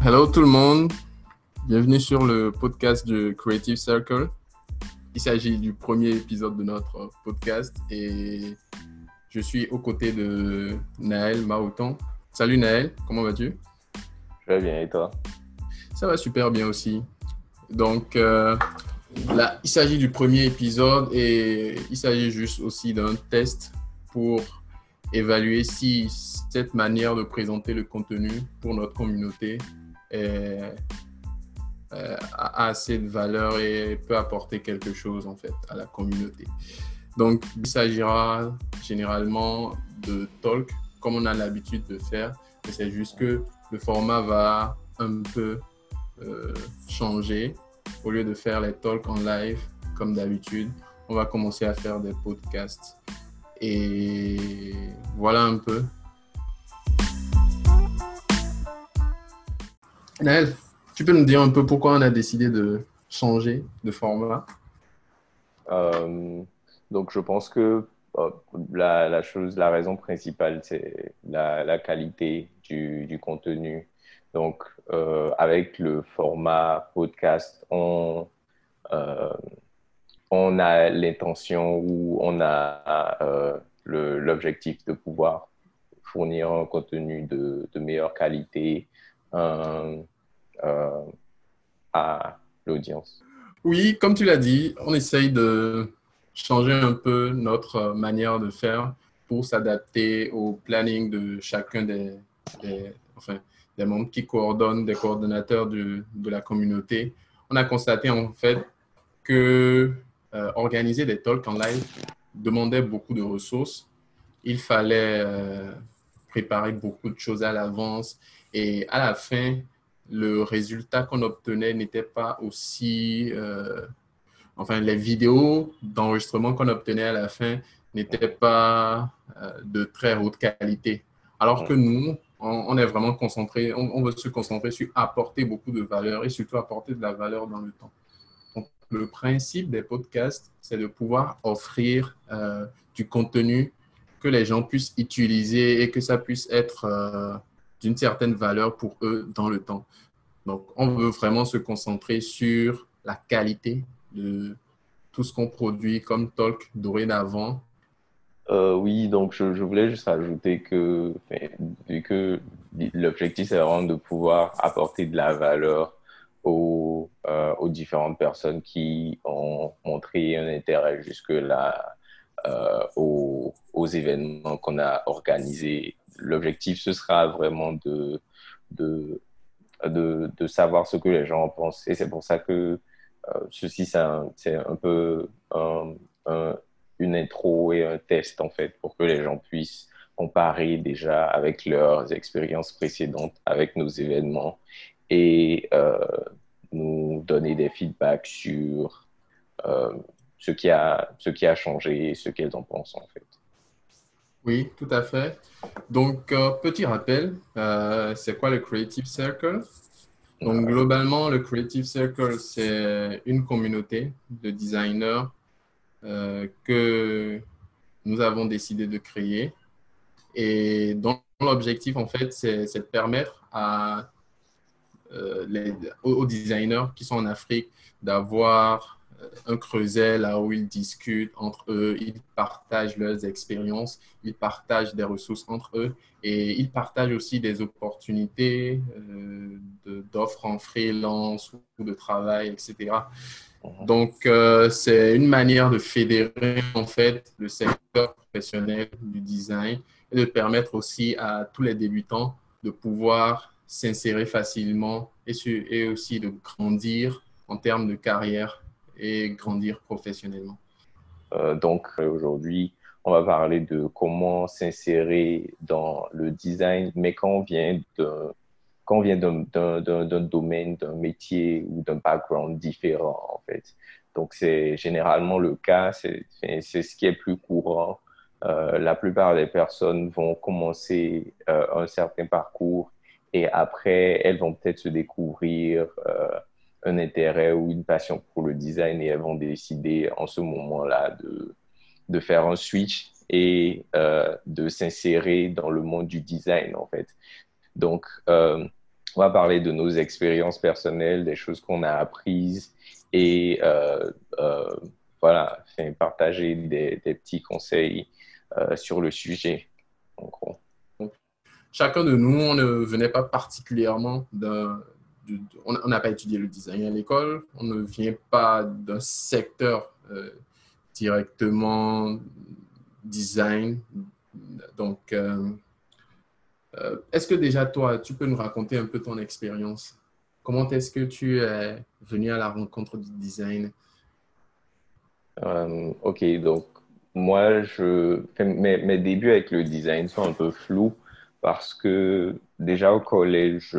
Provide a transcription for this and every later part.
Hello tout le monde, bienvenue sur le podcast de Creative Circle. Il s'agit du premier épisode de notre podcast et je suis aux côtés de Naël Maouton. Salut Naël, comment vas-tu? Je vais bien et toi? Ça va super bien aussi. Donc euh, là, il s'agit du premier épisode et il s'agit juste aussi d'un test pour évaluer si cette manière de présenter le contenu pour notre communauté est, euh, a assez de valeur et peut apporter quelque chose en fait à la communauté. Donc, il s'agira généralement de talk comme on a l'habitude de faire, mais c'est juste que le format va un peu euh, changer. Au lieu de faire les talks en live comme d'habitude, on va commencer à faire des podcasts. Et voilà un peu Naël, tu peux nous dire un peu pourquoi on a décidé de changer de format? Euh, Donc, je pense que euh, la, chose, la raison principale, c'est la, qualité du, contenu. Donc, euh, avec le format podcast, on, a l'intention ou on a l'objectif de pouvoir fournir un contenu de, meilleure qualité, à l'audience. Oui, comme tu l'as dit, on essaye de changer un peu notre manière de faire pour s'adapter au planning de chacun des, enfin, des membres qui coordonnent, des coordonnateurs de, de, la communauté. On a constaté en fait que euh, organiser des talks en live demandait beaucoup de ressources. Il fallait préparer beaucoup de choses à l'avance. Et à la fin, le résultat qu'on obtenait n'était pas aussi... Euh, enfin, les vidéos d'enregistrement qu'on obtenait à la fin n'étaient pas euh, de très haute qualité. Alors que nous, on, est vraiment concentré, on, veut se concentrer sur apporter beaucoup de valeur et surtout apporter de la valeur dans le temps. Donc, le principe des podcasts, c'est de pouvoir offrir euh, du contenu que les gens puissent utiliser et que ça puisse être d'une certaine valeur pour eux dans le temps. Donc, on veut vraiment se concentrer sur la qualité de tout ce qu'on produit comme talk dorénavant. Euh, oui, donc je, voulais juste ajouter que, vu que l'objectif c'est vraiment de pouvoir apporter de la valeur aux, euh, différentes personnes qui ont montré un intérêt jusque-là euh, aux, événements qu'on a organisés. L'objectif, ce sera vraiment de, de, de, savoir ce que les gens pensent. Et c'est pour ça que euh, ceci, c'est un, peu une intro et un test, en fait, pour que les gens puissent comparer déjà avec leurs expériences précédentes, avec nos événements et euh, nous donner des feedbacks sur ce qui a, ce qui a changé et ce qu'elles en pensent en fait. Oui, tout à fait. Donc, euh, petit rappel, euh, c'est quoi le Creative Circle? Donc, globalement, le Creative Circle, c'est une communauté de designers euh, que nous avons décidé de créer. Et dont l'objectif, en fait, c'est de permettre à, les, aux designers qui sont en Afrique d'avoir un creuset là où ils discutent entre eux, ils partagent leurs expériences, ils partagent des ressources entre eux et ils partagent aussi des opportunités euh, d'offres en freelance ou de travail, etc. Mhm. Donc, euh, c'est une manière de fédérer en fait le secteur professionnel du design et de permettre aussi à tous les débutants de pouvoir s'insérer facilement et, et aussi de grandir en termes de carrière et grandir professionnellement. Euh, donc aujourd'hui, on va parler de comment s'insérer dans le design, mais quand on vient de quand on vient d'un domaine, d'un métier ou d'un background différent, en fait. Donc, c'est généralement le cas, c'est ce qui est plus courant. Euh, la plupart des personnes vont commencer euh, un certain parcours et après, elles vont peut-être se découvrir un intérêt ou une passion pour le design et elles vont décider en ce moment-là de, de faire un switch et euh, de s'insérer dans le monde du design, en fait. Donc, euh, on va parler de nos expériences personnelles, des choses qu'on a apprises et euh, voilà, partager des, petits conseils sur le sujet. Chacun de nous, ne venait pas particulièrement d'un. On n'a pas étudié le design à l'école, on ne vient pas d'un secteur directement design. Donc, euh, est-ce que déjà toi, tu peux nous raconter un peu ton expérience? Comment est-ce que tu es venu à la rencontre du design? Euh, Ok, donc moi, mes, débuts avec le design sont un peu flous parce que déjà au collège,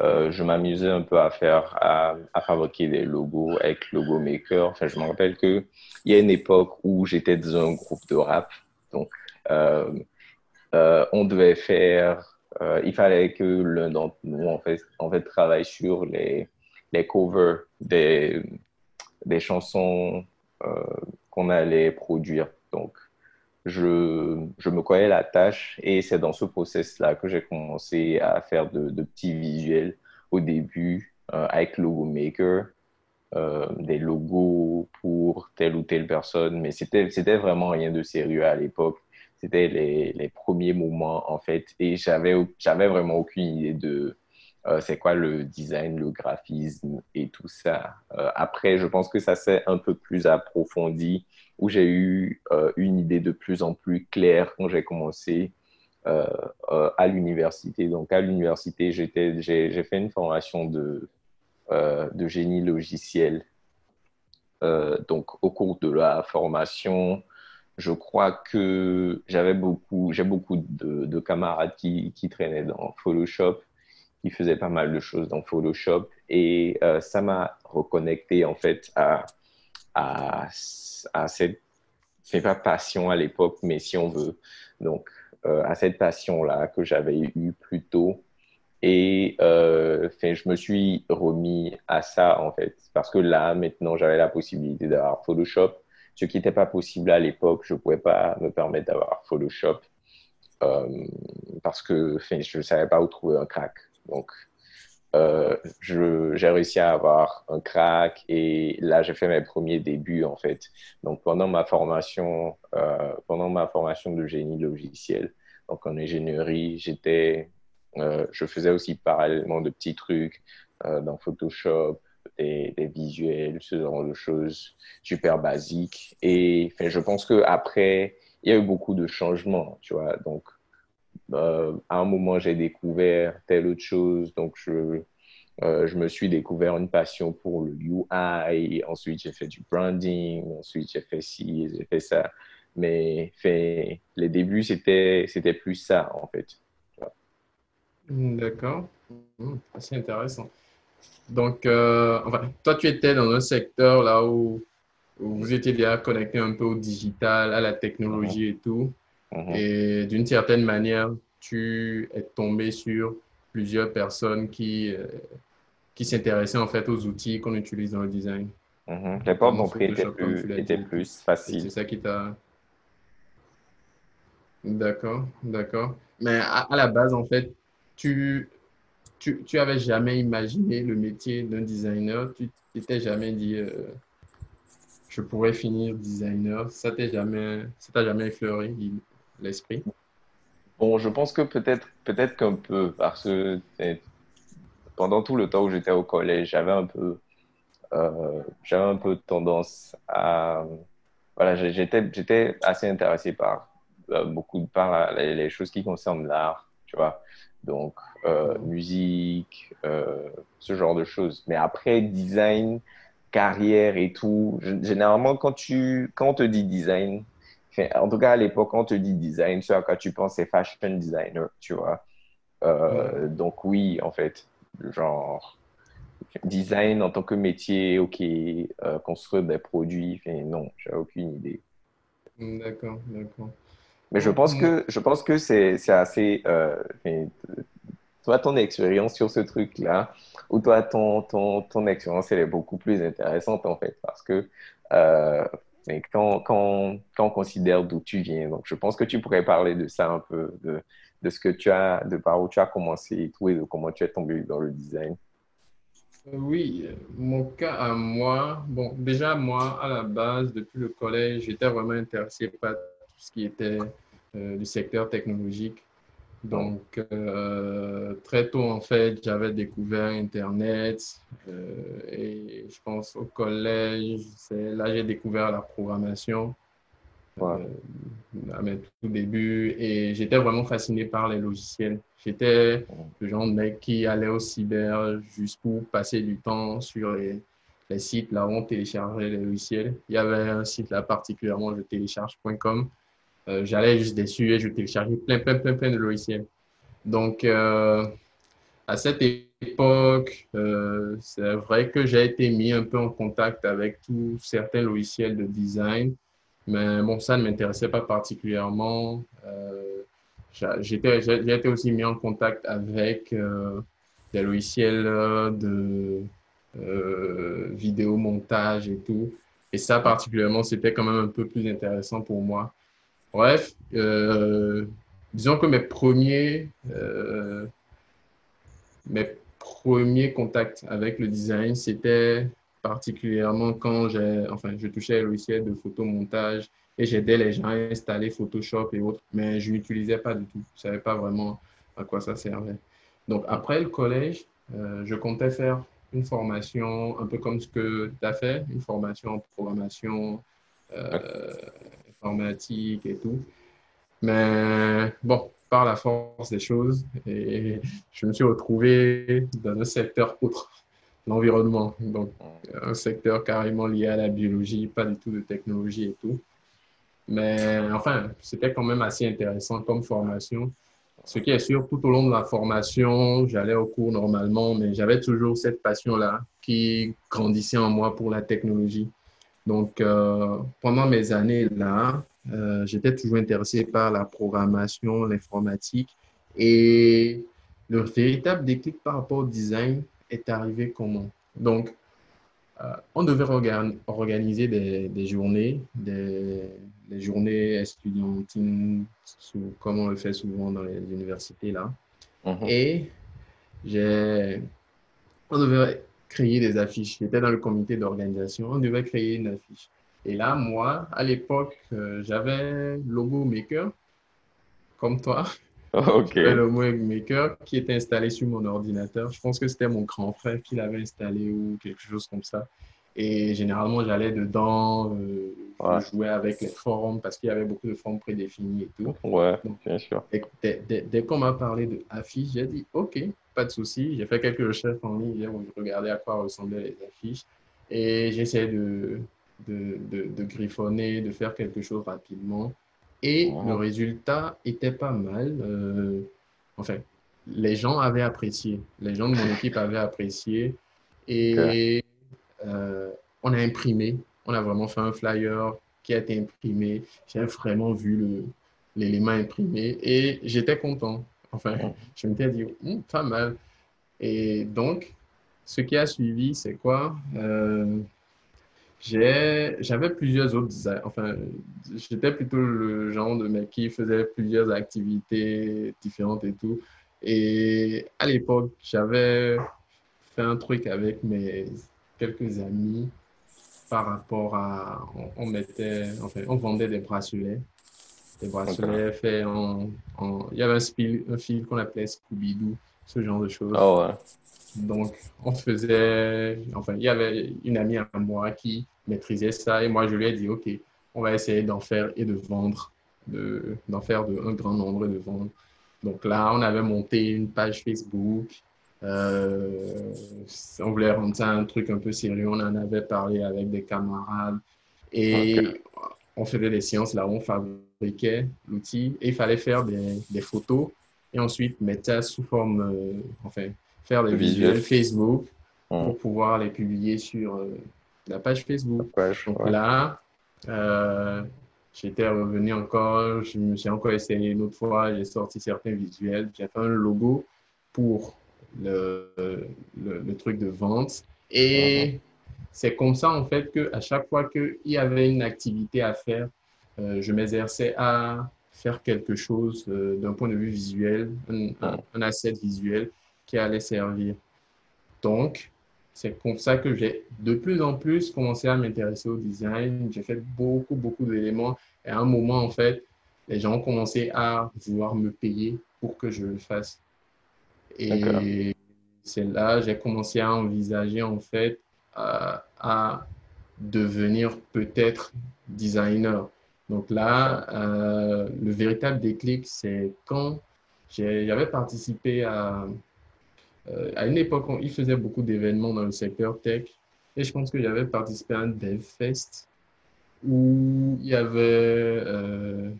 euh, je m'amusais un peu à faire, à, à, fabriquer des logos avec Logo Maker. Enfin, je me rappelle qu'il y a une époque où j'étais dans un groupe de rap. Donc, euh, on devait faire, euh, il fallait que l'un d'entre nous, en fait, en fait, travaille sur les, les covers des, des chansons euh, qu'on allait produire. Donc, je, me croyais la tâche et c'est dans ce process-là que j'ai commencé à faire de, petits visuels au début avec Logo Maker, des logos pour telle ou telle personne, mais c'était vraiment rien de sérieux à l'époque c'était les, les, premiers moments, en fait. Et j'avais, vraiment aucune idée de euh, c'est quoi le design, le graphisme et tout ça. Euh, après, je pense que ça s'est un peu plus approfondi, où j'ai eu euh, une idée de plus en plus claire quand j'ai commencé à l'université. Donc, à l'université, j'ai, fait une formation de, génie logiciel. donc, au cours de la formation, je crois que j'avais beaucoup, j'ai beaucoup de, camarades qui, traînaient dans Photoshop, qui faisaient pas mal de choses dans Photoshop, et euh, ça m'a reconnecté en fait à, à, cette, c'est pas passion à l'époque, mais si on veut, donc euh, à cette passion-là que j'avais eue plus tôt. Et euh, je me suis remis à ça en fait, parce que là, maintenant, j'avais la possibilité d'avoir Photoshop ce qui n'était pas possible à l'époque. Je ne pouvais pas me permettre d'avoir Photoshop parce que je ne savais pas où trouver un crack. Donc, euh, j'ai réussi à avoir un crack et là, j'ai fait mes premiers débuts en fait. Donc, pendant ma formation, euh, pendant ma formation de génie logiciel, donc en ingénierie, j'étais, je faisais aussi parallèlement de petits trucs dans Photoshop, des, visuels, ce genre de choses super basiques. Et je pense qu'après, il y a eu beaucoup de changements, tu vois. Donc, euh, à un moment, j'ai découvert telle autre chose. Donc, je, euh, je me suis découvert une passion pour le UI. Ensuite, j'ai fait du branding. Ensuite, j'ai fait ci, j'ai fait ça. Mais fait, les débuts, c'était plus ça, en fait. D'accord. Hmm, assez intéressant. Donc, euh, enfin, toi, tu étais dans un secteur là où, vous étiez déjà connecté un peu au digital, à la technologie et tout. Mhm. Et d'une certaine manière, tu es tombé sur plusieurs personnes qui, euh, qui s'intéressaient en fait aux outils qu'on utilise dans le design. Mhm. Les portes d'entrée étaient plus, était plus faciles. C'est ça qui t'a... D'accord, d'accord. Mais à, à, la base, en fait, tu, tu, tu avais jamais imaginé le métier d'un designer, tu t'étais jamais dit euh, je pourrais finir designer, ça t'a jamais, ça jamais effleuré l'esprit? Bon, je pense que peut-être peut-être qu'un peu parce que pendant tout le temps où j'étais au collège, j'avais un peu euh, j'avais un peu tendance à voilà, j'étais j'étais assez intéressé par euh, beaucoup par les choses qui concernent l'art, tu vois. Donc, euh, musique, ce genre de choses. Mais après, design, carrière et tout, généralement, quand, tu, quand on te dit design, en tout cas à l'époque, quand on te dit design, ce à quoi tu penses, c'est fashion designer, tu vois. Euh, donc, oui, en fait, genre, design en tant que métier, ok, construire des produits, non, j'ai aucune idée. D'accord, d'accord. Mais je pense que, je pense que c'est assez. Euh, toi, ton expérience sur ce truc-là, ou toi, ton, ton, ton expérience, elle est beaucoup plus intéressante en fait, parce que euh, quand, quand, quand, on considère d'où tu viens, donc je pense que tu pourrais parler de ça un peu, de, de ce que tu as, de par où tu as commencé et tout, et de comment tu es tombé dans le design. Oui, mon cas à moi, bon, déjà moi, à la base, depuis le collège, j'étais vraiment intéressé par tout ce qui était euh, du secteur technologique. Donc, euh, très tôt, en fait, j'avais découvert Internet euh, et je pense au collège, là j'ai découvert la programmation à mes tout début et j'étais vraiment fasciné par les logiciels. J'étais le genre de mec qui allait au cyber juste pour passer du temps sur les, les sites là où on téléchargeait les logiciels. Il y avait un site là particulièrement, je télécharge.com. Euh, j'allais juste dessus et je téléchargeais plein, plein, plein, plein de logiciels. Donc, euh, à cette époque, euh, c'est vrai que j'ai été mis un peu en contact avec tous certains logiciels de design, mais bon, ça ne m'intéressait pas particulièrement. j'ai été aussi mis en contact avec des logiciels de vidéo montage et tout. Et ça, particulièrement, c'était quand même un peu plus intéressant pour moi. Bref, euh, disons que mes premiers, euh, mes premiers contacts avec le design, c'était particulièrement quand j'ai, enfin, je touchais le logiciel de photomontage et j'aidais les gens à installer Photoshop et autres, mais je n'utilisais pas du tout. Je ne savais pas vraiment à quoi ça servait. Donc, après le collège, euh, je comptais faire une formation un peu comme ce que tu as fait, une formation en programmation, informatique et tout. Mais bon, par la force des choses, je me suis retrouvé dans un secteur autre, l'environnement. Donc, un secteur carrément lié à la biologie, pas du tout de technologie et tout. Mais enfin, c'était quand même assez intéressant comme formation. Ce qui est sûr, tout au long de la formation, j'allais au cours normalement, mais j'avais toujours cette passion-là qui grandissait en moi pour la technologie. Donc, euh, pendant mes années là, euh, j'étais toujours intéressé par la programmation, l'informatique. Et le véritable déclic par rapport au design est arrivé comment? Donc, euh, on devait organiser des, journées, des, journées estudiantines, comme on le fait souvent dans les universités là. Mhm. Et j'ai, on devait créer des affiches. J'étais dans le comité d'organisation. On devait créer une affiche. Et là, moi, à l'époque, euh, j'avais Logo Maker, comme toi. Ok. le Logo Maker qui était installé sur mon ordinateur. Je pense que c'était mon grand frère qui l'avait installé ou quelque chose comme ça. Et généralement, j'allais dedans, euh, jouer avec les formes parce qu'il y avait beaucoup de formes prédéfinies et tout. Ouais, bien sûr. dès, dès qu'on m'a parlé de affiches, j'ai dit OK, pas de souci. J'ai fait quelques recherches en ligne où je regardais à quoi ressemblaient les affiches et j'essayais de, de, de, griffonner, de faire quelque chose rapidement. Et le résultat était pas mal. Euh, enfin, les gens avaient apprécié. Les gens de mon équipe avaient apprécié. Et euh, on a imprimé. On a vraiment fait un flyer qui a été imprimé. J'ai vraiment vu l'élément imprimé et j'étais content. Enfin, je m'étais dit, hmm, pas mal. Et donc, ce qui a suivi, c'est quoi euh, J'avais plusieurs autres. Enfin, j'étais plutôt le genre de mec qui faisait plusieurs activités différentes et tout. Et à l'époque, j'avais fait un truc avec mes quelques amis par rapport à. On, mettait, enfin, on vendait des bracelets des bracelets faits en, Il y avait un, un film qu'on appelait Scooby-Doo, ce genre de choses. Oh ouais. Donc, on faisait... Enfin, il y avait une amie à moi qui maîtrisait ça et moi, je lui ai dit, OK, on va essayer d'en faire et de vendre, d'en faire de, un grand nombre et de vendre. Donc là, on avait monté une page Facebook. Euh, on voulait rendre ça un truc un peu sérieux. On en avait parlé avec des camarades. Et on faisait des séances là où on fabriquait l'outil et il fallait faire des, des, photos et ensuite mettre ça sous forme, euh, enfin, faire des visuels Facebook pour pouvoir les publier sur euh, la page Facebook. Donc là, euh, j'étais revenu encore, je me suis encore essayé une autre fois, j'ai sorti certains visuels, j'ai fait un logo pour le, le, le truc de vente. Et c'est comme ça, en fait, qu'à chaque fois qu'il y avait une activité à faire, euh, je m'exerçais à faire quelque chose euh, d'un point de vue visuel, un, un, asset visuel qui allait servir. Donc, c'est comme ça que j'ai de plus en plus commencé à m'intéresser au design. J'ai fait beaucoup, beaucoup d'éléments. Et à un moment, en fait, les gens ont commencé à vouloir me payer pour que je le fasse. Et c'est là j'ai commencé à envisager, en fait, à devenir peut-être designer. Donc là, euh, le véritable déclic, c'est quand j'avais participé à, euh, à une époque où il faisait beaucoup d'événements dans le secteur tech. Et je pense que j'avais participé à un DevFest où il y avait euh,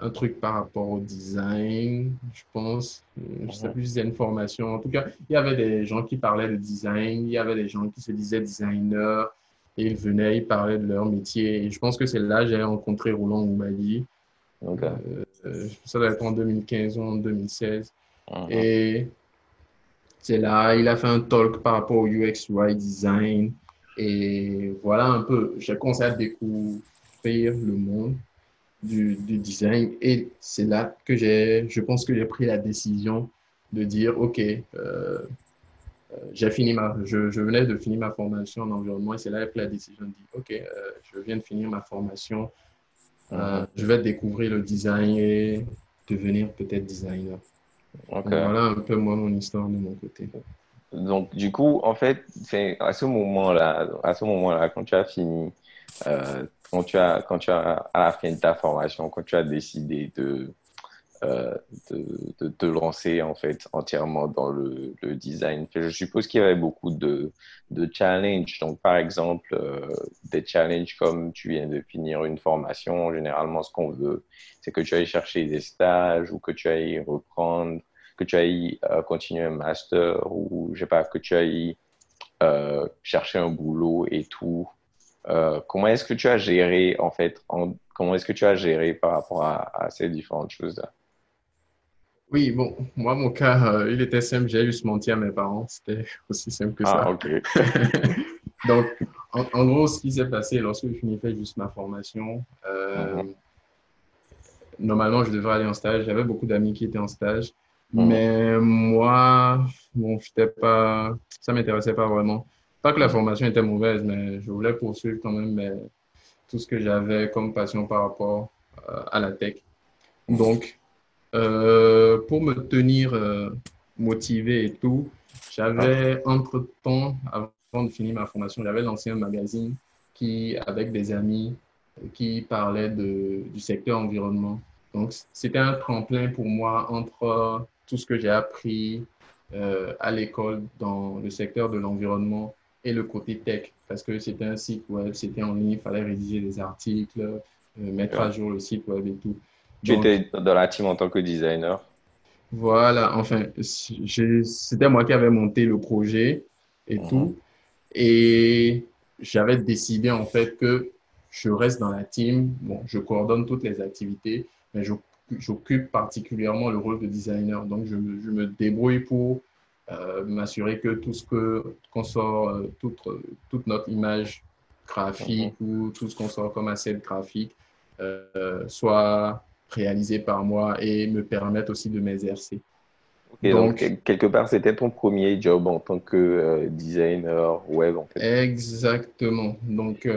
un truc par rapport au design, je pense. Je ne sais mhm. plus si c'est une formation. En tout cas, il y avait des gens qui parlaient de design, il y avait des gens qui se disaient designers, et ils venaient, ils parlaient de leur métier. Et je pense que c'est là que j'ai rencontré Roland Oumali. Euh, ça doit être en 2015 ou en 2016. Mhm. Et c'est là, il a fait un talk par rapport au UX UI design. Et voilà un peu, j'ai commencé à découvrir le monde du, design. Et c'est là que j'ai, je pense que j'ai pris la décision de dire, OK, euh, j'ai fini ma, je, je, venais de finir ma formation en environnement et c'est là que la décision de dire, OK, euh, je viens de finir ma formation, mhm. je vais découvrir le design et devenir peut-être designer. Voilà un peu moi mon histoire de mon côté. Donc du coup, en fait, à ce moment-là, à ce moment-là, quand tu as fini euh, quand tu as, quand tu as, à la fin de ta formation, quand tu as décidé de, euh, de, te lancer en fait entièrement dans le, design, je suppose qu'il y avait beaucoup de, challenges. Donc, par exemple, euh, des challenges comme tu viens de finir une formation, généralement, ce qu'on veut, c'est que tu ailles chercher des stages ou que tu ailles reprendre, que tu ailles continuer un master ou, je sais pas, que tu ailles chercher un boulot et tout. Euh, comment est-ce que tu as géré, en fait, comment est-ce que tu as géré par rapport à, ces différentes choses-là? Oui, bon, moi, mon cas, euh, il était simple. J'ai juste menti à mes parents. C'était aussi simple que ça. Ah, OK. Donc, en, gros, ce qui s'est passé lorsque je finissais juste ma formation, euh, mhm. normalement, je devrais aller en stage. J'avais beaucoup d'amis qui étaient en stage. Mhm. Mais moi, bon, pas, ça ne m'intéressait pas vraiment. Pas que la formation était mauvaise, mais je voulais poursuivre quand même tout ce que j'avais comme passion par rapport euh, à la tech. Donc, euh, pour me tenir euh, motivé et tout, j'avais entre-temps, avant de finir ma formation, j'avais lancé un magazine qui, avec des amis qui parlaient de, du secteur environnement. Donc, c'était un tremplin pour moi entre tout ce que j'ai appris à l'école dans le secteur de l'environnement et le côté tech, parce que c'était un site web, c'était en ligne, il fallait rédiger des articles, euh, mettre à jour le site web et tout. Tu étais dans la team en tant que designer Voilà, enfin, c'était moi qui avais monté le projet et mhm. tout. Et j'avais décidé en fait que je reste dans la team. Bon, je coordonne toutes les activités, mais j'occupe particulièrement le rôle de designer. Donc, je, je me débrouille pour euh, m'assurer que tout ce que qu'on sort, euh, toute, toute notre image graphique mhm. ou tout ce qu'on sort comme asset graphique euh, soit réalisé par moi et me permette aussi de m'exercer. donc, quelque part, c'était ton premier job en tant que designer web, en fait. Exactement. Donc,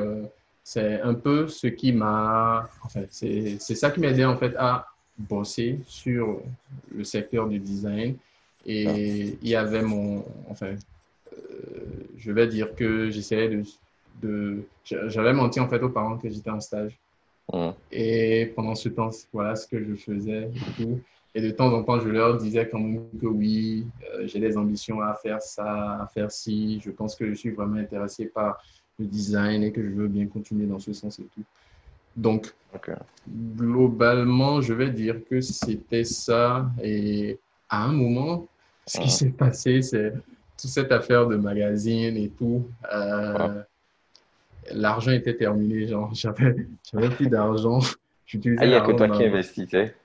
c'est un peu ce qui m'a. Enfin, c'est ça qui m'a aidé, en fait, à bosser sur le secteur du design et il y avait mon. Enfin, euh, je vais dire que j'essayais de. de J'avais menti en fait aux parents que j'étais en stage. Et pendant ce temps, voilà ce que je faisais et tout. Et de temps en temps, je leur disais quand même que oui, euh, j'ai des ambitions à faire ça, à faire ci. Je pense que je suis vraiment intéressé par le design et que je veux bien continuer dans ce sens et tout. Donc, globalement, je vais dire que c'était ça. Et à un moment, ce qui s'est passé, c'est toute cette affaire de magazine et tout. Euh, l'argent était terminé, genre, j'avais, plus d'argent. ah, il n'y a que toi qui investissais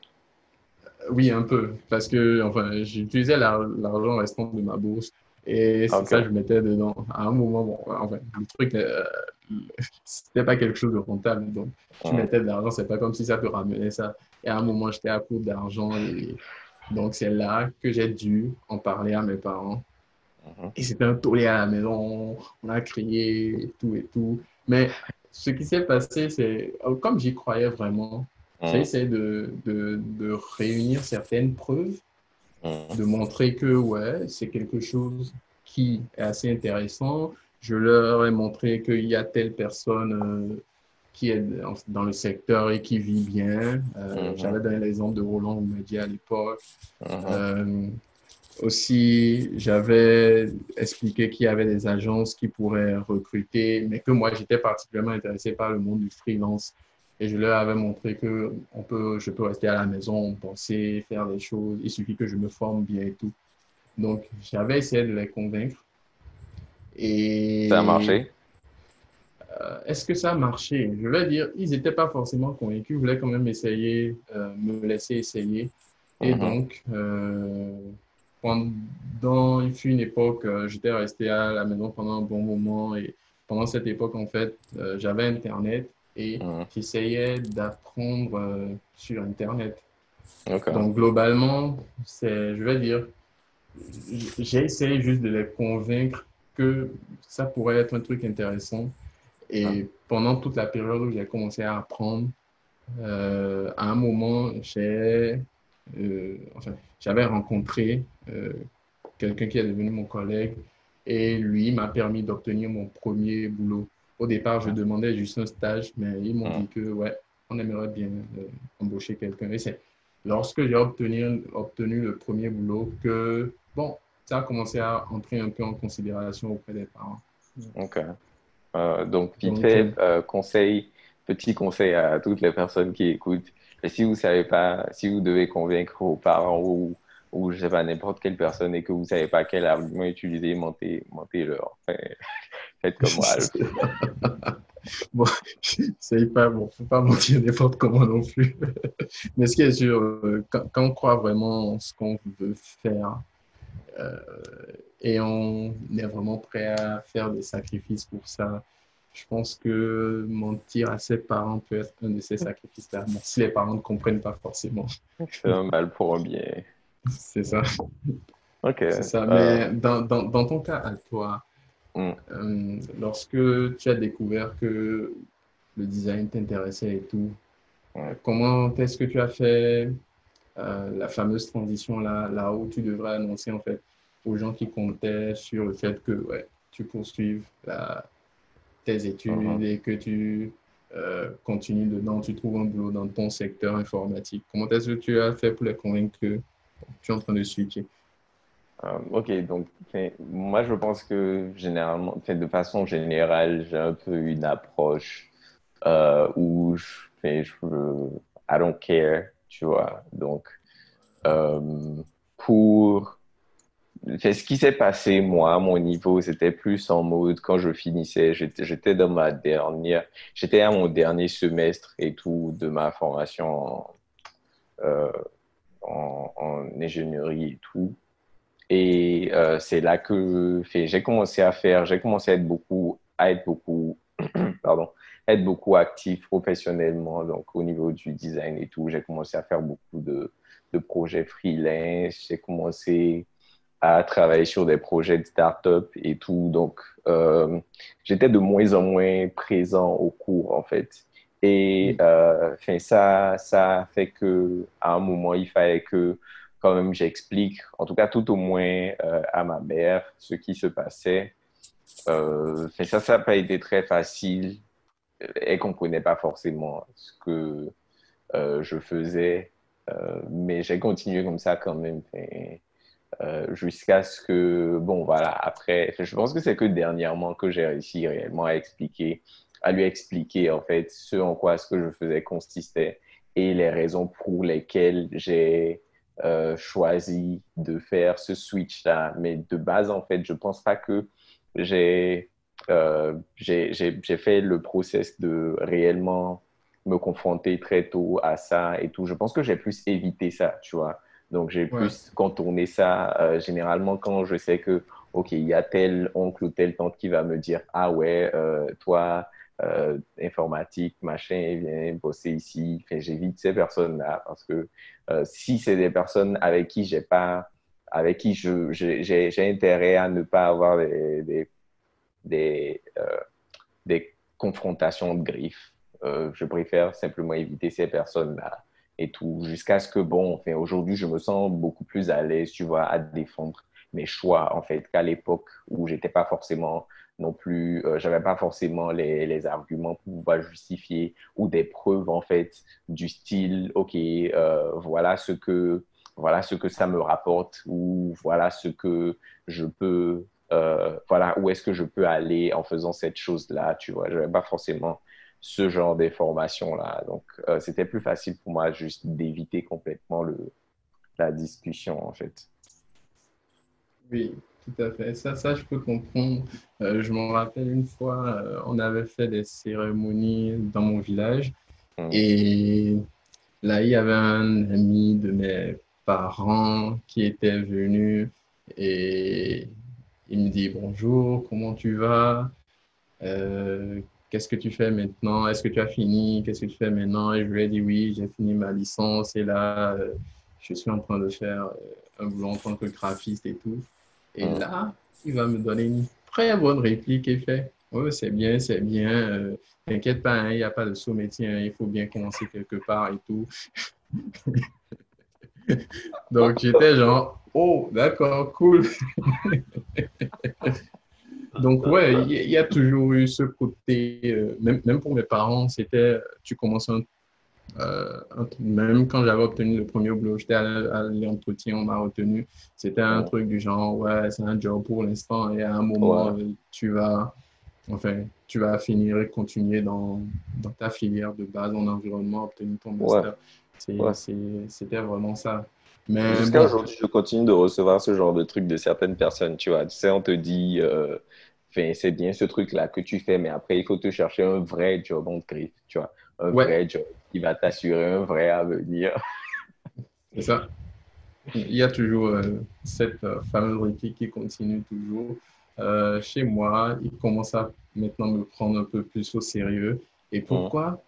Oui, un peu, parce que enfin, j'utilisais l'argent restant de ma bourse. Et c'est ça, je mettais dedans. À un moment, bon, enfin, le truc, euh, c'était pas quelque chose de rentable. Donc, tu mettais de l'argent, c'est pas comme si ça te ramenait ça. Et à un moment, j'étais à court d'argent. Et donc, c'est là que j'ai dû en parler à mes parents. Mhm. Et c'était un tollé à la maison. On a crié et tout et tout. Mais ce qui s'est passé, c'est, comme j'y croyais vraiment, j'ai mhm. essayé de, de, de, réunir certaines preuves, mhm. de montrer que, ouais, c'est quelque chose qui est assez intéressant. Je leur ai montré qu'il y a telle personne euh, qui est dans le secteur et qui vit bien. Euh, mhm. J'avais donné l'exemple de Roland Média à l'époque. Euh, aussi, j'avais expliqué qu'il y avait des agences qui pourraient recruter, mais que moi, j'étais particulièrement intéressé par le monde du freelance. Et je leur avais montré que on peut, je peux rester à la maison, penser, faire des choses. Il suffit que je me forme bien et tout. Donc, j'avais essayé de les convaincre. Et ça a marché? Euh, Est-ce que ça a marché? Je vais dire, ils n'étaient pas forcément convaincus, ils voulaient quand même essayer, euh, me laisser essayer. Et mhm. donc, euh, pendant il fut une époque, j'étais resté à la maison pendant un bon moment. Et pendant cette époque, en fait, j'avais Internet et mhm. j'essayais d'apprendre sur Internet. Donc, globalement, c'est, je vais dire, j'ai essayé juste de les convaincre que ça pourrait être un truc intéressant. Et ah. pendant toute la période où j'ai commencé à apprendre, euh, à un moment, j'ai, euh, enfin, j'avais rencontré euh, quelqu'un qui est devenu mon collègue et lui m'a permis d'obtenir mon premier boulot. Au départ, je ah. demandais juste un stage, mais ils m'ont ah. dit que, ouais, on aimerait bien embaucher quelqu'un. Et c'est lorsque j'ai obtenu, obtenu le premier boulot que, bon, ça a commencé à entrer un peu en considération auprès des parents. Ok. Euh, donc, vite fait, euh, conseil, petit conseil à toutes les personnes qui écoutent. Et si vous savez pas, si vous devez convaincre vos parents ou, ou je sais pas, n'importe quelle personne et que vous savez pas quel argument utiliser, montez, montez leur. Faites comme moi. bon, c'est pas bon, faut pas mentir n'importe comment non plus. Mais ce qui est sûr, euh, quand, on croit vraiment en ce qu'on veut faire, euh, et on est vraiment prêt à faire des sacrifices pour ça. Je pense que mentir à ses parents peut être un de ces sacrifices-là, si les parents ne comprennent pas forcément. C'est un mal pour un bien. C'est ça. Ok. C'est ça. Mais euh, dans, dans, dans, ton cas à toi, mm. euh, lorsque tu as découvert que le design t'intéressait et tout, comment est-ce que tu as fait euh, la fameuse transition là, là où tu devrais annoncer en fait aux gens qui comptaient sur le fait que ouais, tu poursuives tes études uh-huh. et que tu euh, continues dedans, tu trouves un boulot dans ton secteur informatique. Comment est-ce que tu as fait pour les convaincre que tu es en train de switcher? Euh, ok, donc moi je pense que généralement, de façon générale, j'ai un peu une approche où je, fais, je, I don't care tu vois. Donc, euh, pour ce qui s'est passé, moi, à mon niveau, c'était plus en mode quand je finissais, j'étais dans ma dernière, j'étais à mon dernier semestre et tout de ma formation en, euh, ingénierie et tout. Et euh, c'est là que j'ai commencé à faire, j'ai commencé à être beaucoup, à être beaucoup, pardon, être beaucoup actif professionnellement, donc au niveau du design et tout. J'ai commencé à faire beaucoup de, de projets freelance, j'ai commencé à travailler sur des projets de start-up et tout. Donc, euh, j'étais de moins en moins présent au cours, en fait. Et euh, ça, ça fait que à un moment, il fallait que quand même j'explique, en tout cas tout au moins euh, à ma mère, ce qui se passait. Euh, ça, ça n'a pas été très facile qu'on ne connaît pas forcément ce que je faisais. Mais j'ai continué comme ça quand même. Euh, jusqu'à ce que, bon, voilà, après, je pense que c'est que dernièrement que j'ai réussi réellement à expliquer, à lui expliquer en fait ce en quoi ce que je faisais consistait et les raisons pour lesquelles j'ai choisi de faire ce switch-là. Mais de base, en fait, je pense pas que j'ai euh, j'ai fait le process de réellement me confronter très tôt à ça et tout. Je pense que j'ai plus évité ça, tu vois. Donc, j'ai plus contourné ça. Euh, généralement, quand je sais que, OK, il y a tel oncle ou telle tante qui va me dire, ah ouais, euh, toi, euh, informatique, machin, viens bosser ici. Enfin, j'évite ces personnes-là parce que si c'est des personnes avec qui j'ai pas, avec qui je, j'ai, intérêt à ne pas avoir des, des, des, des confrontations de griffes, je préfère simplement éviter ces personnes-là et tout, jusqu'à ce que, bon, enfin, aujourd'hui, je me sens beaucoup plus à l'aise, tu vois, à défendre mes choix, en fait, qu'à l'époque où j'étais pas forcément non plus, euh, j'avais pas forcément les, arguments pour pouvoir justifier ou des preuves, en fait, du style, OK, euh, voilà ce que, voilà ce que ça me rapporte ou voilà ce que je peux, euh, voilà, où est-ce que je peux aller en faisant cette chose-là, tu vois, j'avais pas forcément ce genre d'informations-là. Donc, euh, c'était plus facile pour moi juste d'éviter complètement le, la discussion, en fait. Oui, tout à fait. Ça, ça je peux comprendre. Euh, je m'en rappelle une fois, euh, on avait fait des cérémonies dans mon village hmm. et là, il y avait un ami de mes parents qui était venu et il me dit bonjour, comment tu vas qu'est-ce que tu fais maintenant? Est-ce que tu as fini? Qu'est-ce que tu fais maintenant? Et je lui ai dit oui, j'ai fini ma licence et là, euh, je suis en train de faire euh, un boulot en tant que graphiste et tout. Et mm. là, il va me donner une très bonne réplique et fait Oh, c'est bien, c'est bien. Euh, t'inquiète pas, hein, il n'y a pas de saut métier, hein, il faut bien commencer quelque part et tout. Donc, j'étais genre, oh, d'accord, cool. Donc, ouais, il y, a toujours eu ce côté, euh, même, même, pour mes parents, c'était, tu commences un, euh, même quand j'avais obtenu le premier boulot, j'étais à, l'entretien, on m'a retenu, c'était un truc du genre, ouais, c'est un job pour l'instant, et à un moment, euh, tu vas, enfin, tu vas finir et continuer dans, dans ta filière de base en environnement, obtenir ton master. C'était vraiment ça. Jusqu'à aujourd'hui, je continue de recevoir ce genre de trucs de certaines personnes, tu vois. Tu sais, on te dit, euh, c'est bien ce truc-là que tu fais, mais après, il faut te chercher un vrai job en griffe, tu vois. Un vrai job qui va t'assurer un vrai avenir. C'est ça. Il y a toujours euh, cette euh, fameuse réplique qui continue toujours. Euh, chez moi, il commence à maintenant me prendre un peu plus au sérieux. Et pourquoi?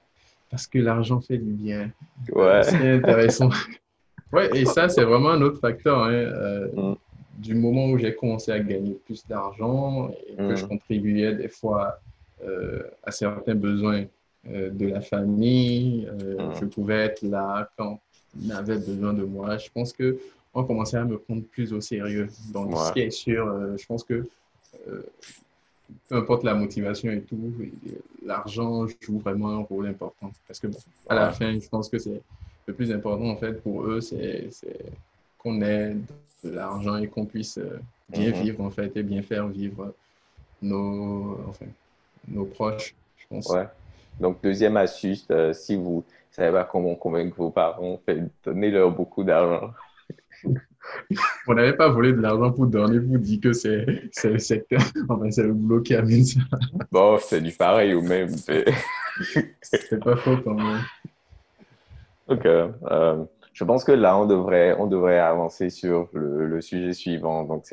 Parce que l'argent fait du bien. Ouais. C'est intéressant. ouais, et ça, c'est vraiment un autre facteur. Hein. Mm du moment où j'ai commencé à gagner plus d'argent et que je mm. contribuais des fois euh, à certains besoins euh, de la famille, euh, mm. je pouvais être là quand on avait besoin de moi. Je pense que on commençait à me prendre plus au sérieux. Donc, ce qui est sûr, je pense que peu importe la motivation et tout, l'argent joue vraiment un rôle important. Parce que, à la fin, je pense que c'est le plus important, en fait, pour eux, c'est qu'on ait de l'argent et qu'on puisse euh, bien mhm. vivre, en fait, et bien faire vivre nos, enfin, nos proches, je pense. Ouais. Donc, deuxième astuce, euh, si vous ne savez pas comment convaincre vos parents, donnez-leur beaucoup d'argent. On n'avait pas volé de l'argent pour donner, vous dit que c'est le secteur, enfin, c'est le boulot qui amène ça. Bon, c'est du pareil ou même. C'est pas faux quand même. Ok. Euh, je pense que là, on devrait, on devrait avancer sur le, sujet suivant. Donc,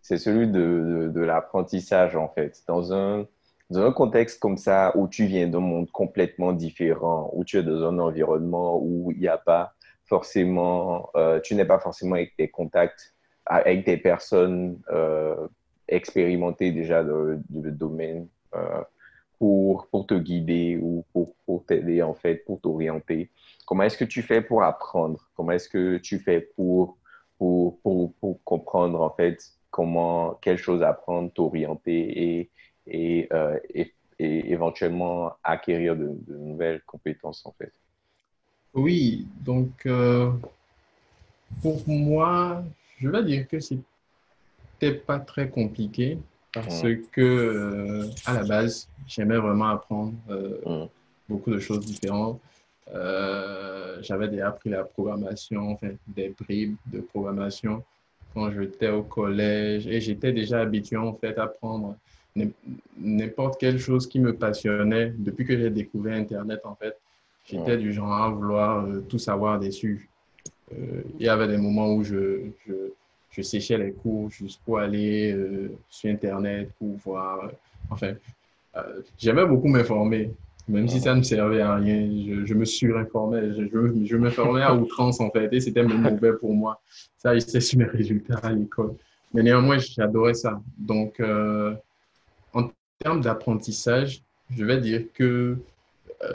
c'est celui de, de, l'apprentissage, en fait. Dans un, dans un contexte comme ça, où tu viens d'un monde complètement différent, où tu es dans un environnement où il n'y a pas forcément, euh, tu n'es pas forcément avec des contacts, avec des personnes euh, expérimentées déjà dans le, domaine euh, pour, pour te guider ou pour, pour t'aider, en fait, pour t'orienter. Comment est-ce que tu fais pour apprendre? Comment est-ce que tu fais pour, pour, pour, pour, comprendre, en fait, comment, quelles choses apprendre, t'orienter et, et, euh, et, et, éventuellement acquérir de, nouvelles compétences, en fait? Oui, donc euh, pour moi, je vais dire que c'était pas très compliqué parce mmh. que euh, à la base, j'aimais vraiment apprendre mmh. beaucoup de choses différentes. Euh, j'avais déjà appris la programmation, enfin, des bribes de programmation quand j'étais au collège et j'étais déjà habitué en fait à apprendre n'importe quelle chose qui me passionnait depuis que j'ai découvert Internet en fait. J'étais du genre à vouloir euh, tout savoir dessus. Euh, il y avait des moments où je, je, je séchais les cours juste pour aller sur Internet pour voir. enfin, j'aimais beaucoup m'informer, même si ça ne servait à rien. Je, me surinformais, je, je, je m'informais à outrance en fait, et c'était même mauvais pour moi. Ça, j'étais sur mes résultats à l'école. Mais néanmoins, j'adorais ça. Donc, en termes d'apprentissage, je vais dire que euh,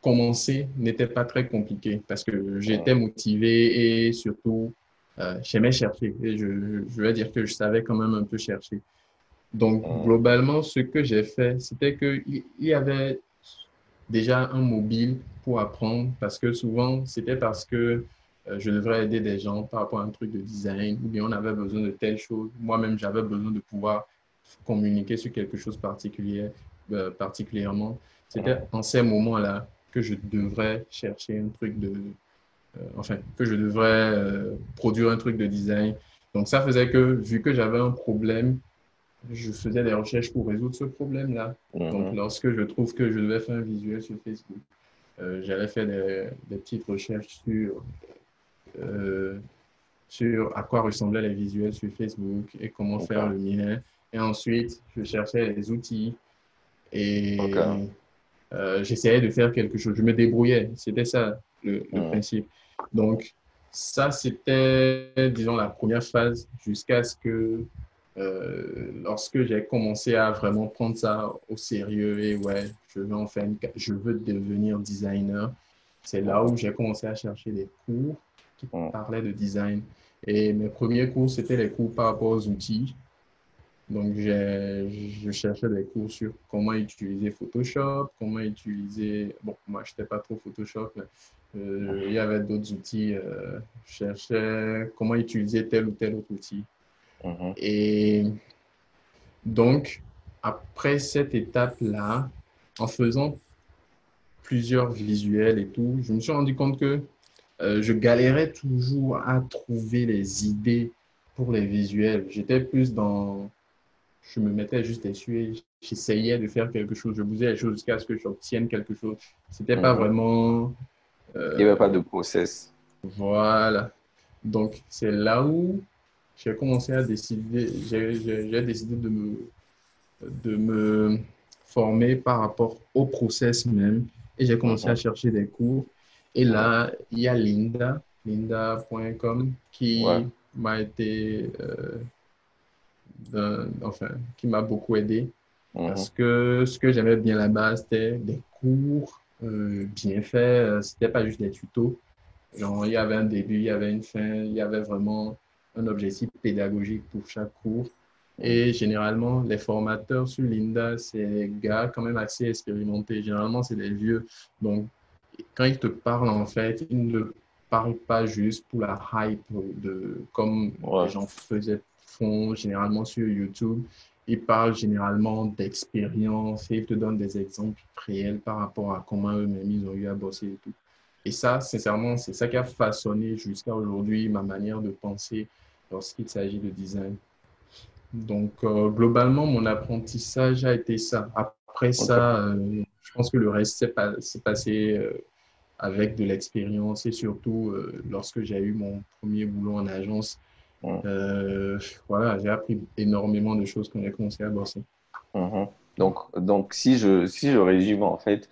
commencer n'était pas très compliqué parce que j'étais motivé et surtout, euh, j'aimais chercher. Et je, je, vais dire que je savais quand même un peu chercher. Donc, globalement, ce que j'ai fait, c'était qu'il y avait déjà un mobile pour apprendre parce que souvent, c'était parce que euh, je devrais aider des gens par rapport à un truc de design ou bien on avait besoin de telle chose. Moi-même, j'avais besoin de pouvoir communiquer sur quelque chose particulier, euh, particulièrement. C'était en ces moments-là que je devrais chercher un truc de... Euh, enfin, que je devrais produire un truc de design. Donc, ça faisait que, vu que j'avais un problème, je faisais des recherches pour résoudre ce problème-là. Mhm. Donc, lorsque je trouve que je devais faire un visuel sur Facebook, j'allais faire des, des, petites recherches sur, sur à quoi ressemblaient les visuels sur Facebook et comment faire le mien. Et ensuite, je cherchais les outils et euh, j'essayais de faire quelque chose. Je me débrouillais. C'était ça le, hmm. principe. Donc, ça, c'était, disons, la première phase jusqu'à ce que, euh, lorsque j'ai commencé à vraiment prendre ça au sérieux et ouais, je veux en faire je veux devenir designer, c'est là où j'ai commencé à chercher des cours qui hmm. parlaient de design. Et mes premiers cours, c'était les cours par rapport aux outils. Donc, je cherchais des cours sur comment utiliser Photoshop, comment utiliser... Bon, moi, je n'étais pas trop Photoshop, mais euh, il y avait d'autres outils. Euh, je cherchais comment utiliser tel ou tel autre outil. Mm-hmm. Et donc, après cette étape-là, en faisant plusieurs visuels et tout, je me suis rendu compte que euh, je galérais toujours à trouver les idées pour les visuels. J'étais plus dans je me mettais juste dessus et j'essayais de faire quelque chose. Je bousais les choses jusqu'à ce que j'obtienne quelque chose. C'était pas mhm. vraiment. Euh, Il n'y avait pas de process. Voilà. Donc, c'est là où j'ai commencé à décider, j'ai décidé de me, de me former par rapport au process même. Et j'ai commencé à chercher des cours. Et là, il y a Linda, linda.com, qui m'a été euh, enfin, qui m'a beaucoup aidé. Mhm. Parce que ce que j'aimais bien là-bas, c'était des cours euh, bien faits. Euh, c'était pas juste des tutos. Genre, il y avait un début, il y avait une fin, il y avait vraiment un objectif pédagogique pour chaque cours. Et généralement, les formateurs sur Linda, c'est des gars quand même assez expérimentés. Généralement, c'est des vieux. Donc, quand ils te parlent, en fait, ils ne parlent pas juste pour la hype de comme les gens faisaient font généralement sur YouTube. Ils parlent généralement d'expérience et ils te donnent des exemples réels par rapport à comment eux-mêmes ils ont eu à bosser et tout. Et ça, sincèrement, c'est ça qui a façonné jusqu'à aujourd'hui ma manière de penser lorsqu'il s'agit de design. Donc, euh, globalement, mon apprentissage a été ça. Après ça, euh, je pense que le reste s'est passé euh, avec de l'expérience et surtout lorsque j'ai eu mon premier boulot en agence, voilà, j'ai appris énormément de choses quand j'ai commencé à bosser. Mhm. Donc, donc si, je, si je résume en fait,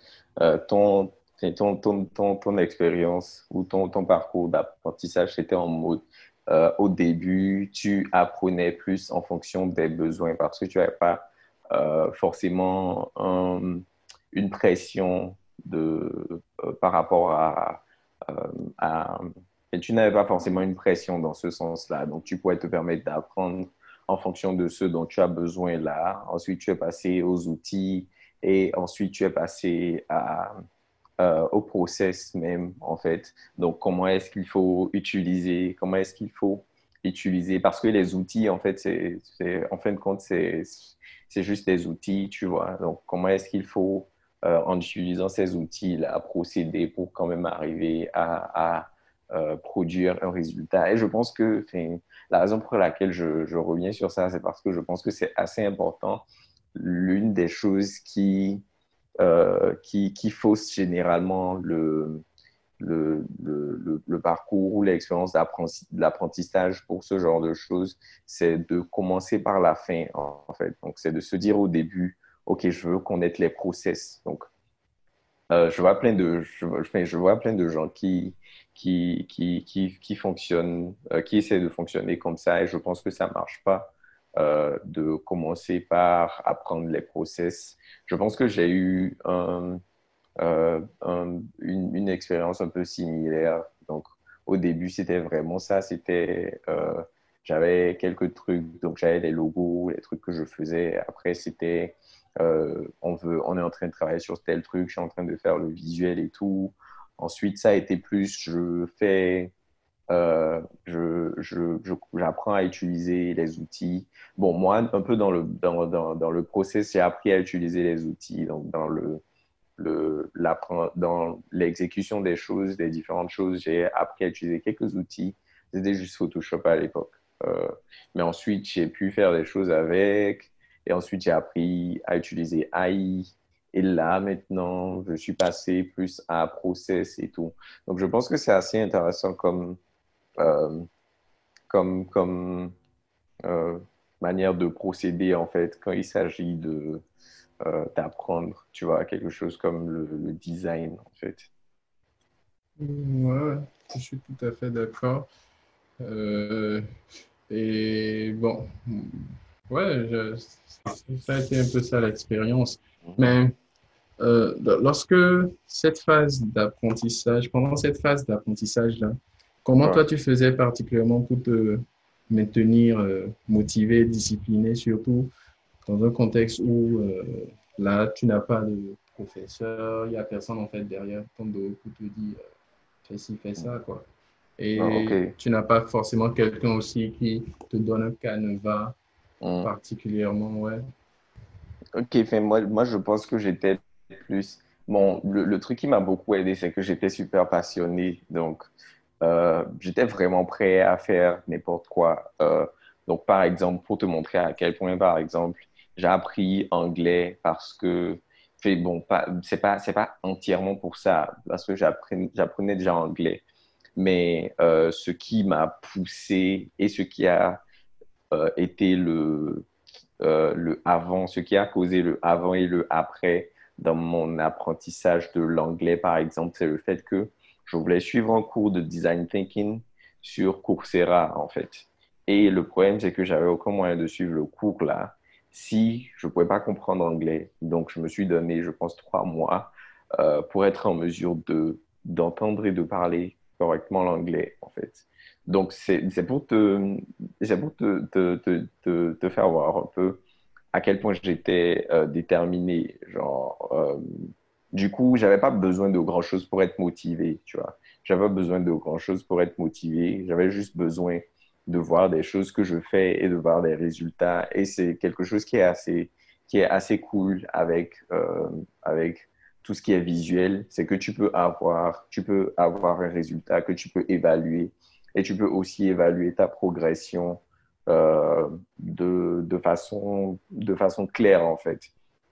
ton, ton, ton, ton, ton, expérience ou ton, ton parcours d'apprentissage, c'était en mode euh, au début, tu apprenais plus en fonction des besoins parce que tu n'avais pas forcément une pression de, par rapport à, à tu n'avais pas forcément une pression dans ce sens-là. Donc, tu pourrais te permettre d'apprendre en fonction de ce dont tu as besoin là. Ensuite, tu es passé aux outils et ensuite, tu es passé à, euh, au process même, en fait. Donc, comment est-ce qu'il faut utiliser, comment est-ce qu'il faut utiliser, parce que les outils, en fait, c'est, en fin de compte, c'est, juste des outils, tu vois. Donc, comment est-ce qu'il faut, euh, en utilisant ces outils-là, procéder pour quand même arriver à, à euh, produire un résultat? Et je pense que la raison pour laquelle je, reviens sur ça, c'est parce que je pense que c'est assez important. L'une des choses qui, euh, qui, qui, fausse généralement le, parcours ou l'expérience d'apprentissage pour ce genre de choses, c'est de commencer par la fin, en fait. Donc, c'est de se dire au début, OK, je veux connaître les process. Donc, euh, je, vois plein de, je, vois plein de gens qui, qui, qui, qui, qui fonctionnent, euh, qui essaient de fonctionner comme ça et je pense que ça ne marche pas. Euh, de commencer par apprendre les process. Je pense que j'ai eu un, une, expérience un peu similaire. Donc, au début, c'était vraiment ça. C'était, j'avais quelques trucs. Donc, j'avais les logos, les trucs que je faisais. Après, c'était euh, on, veut, on est en train de travailler sur tel truc, je suis en train de faire le visuel et tout. Ensuite, ça a été plus, je fais, euh, j'apprends à utiliser les outils. Bon, moi, un peu dans le, dans, dans, dans le process, j'ai appris à utiliser les outils. Donc, dans le, dans l'exécution des choses, des différentes choses, j'ai appris à utiliser quelques outils. C'était juste Photoshop à l'époque. Euh, mais ensuite, j'ai pu faire des choses avec. Et ensuite, j'ai appris à utiliser AI. Et là, maintenant, je suis passé plus à process et tout. Donc, je pense que c'est assez intéressant comme, comme, comme euh, manière de procéder, en fait, quand il s'agit de euh, d'apprendre, tu vois, quelque chose comme le, le, design, en fait. Ouais, je suis tout à fait d'accord. et bon, Ouais, ça a été un peu ça l'expérience. Mais euh, lorsque cette phase d'apprentissage, pendant cette phase d'apprentissage-là, comment toi tu faisais particulièrement pour te maintenir euh, motivé, discipliné, surtout dans un contexte où euh, là tu n'as pas de professeur, il n'y a personne en fait derrière ton dos qui te dit fais ci, fais ça, quoi. Et ah, tu n'as pas forcément quelqu'un aussi qui te donne un canevas Mm. particulièrement, ouais. Ok, enfin, moi, moi, je pense que j'étais plus. Bon, le, truc qui m'a beaucoup aidé, c'est que j'étais super passionné. Donc, euh, j'étais vraiment prêt à faire n'importe quoi. Euh, donc, par exemple, pour te montrer à quel point, par exemple, j'ai appris anglais parce que, fait, bon, c'est pas, pas entièrement pour ça, parce que j'apprenais déjà anglais. Mais euh, ce qui m'a poussé et ce qui a était le, le avant, ce qui a causé le avant et le après dans mon apprentissage de l'anglais, par exemple, c'est le fait que je voulais suivre un cours de design thinking sur Coursera, en fait. Et le problème, c'est que j'avais aucun moyen de suivre le cours là si je ne pouvais pas comprendre anglais. Donc, je me suis donné, je pense, trois mois euh, pour être en mesure de, d'entendre et de parler correctement l'anglais, en fait. Donc, c'est pour, te, pour te, te, te, te, faire voir un peu à quel point j'étais euh, déterminé. Genre, euh, du coup, j'avais pas besoin de grand-chose pour être motivé, tu vois. J'avais pas besoin de grand-chose pour être motivé. J'avais juste besoin de voir des choses que je fais et de voir des résultats. Et c'est quelque chose qui est assez, qui est assez cool avec, euh, avec tout ce qui est visuel. C'est que tu peux avoir, tu peux avoir un résultat que tu peux évaluer et tu peux aussi évaluer ta progression euh, de, de, façon, de façon claire, en fait.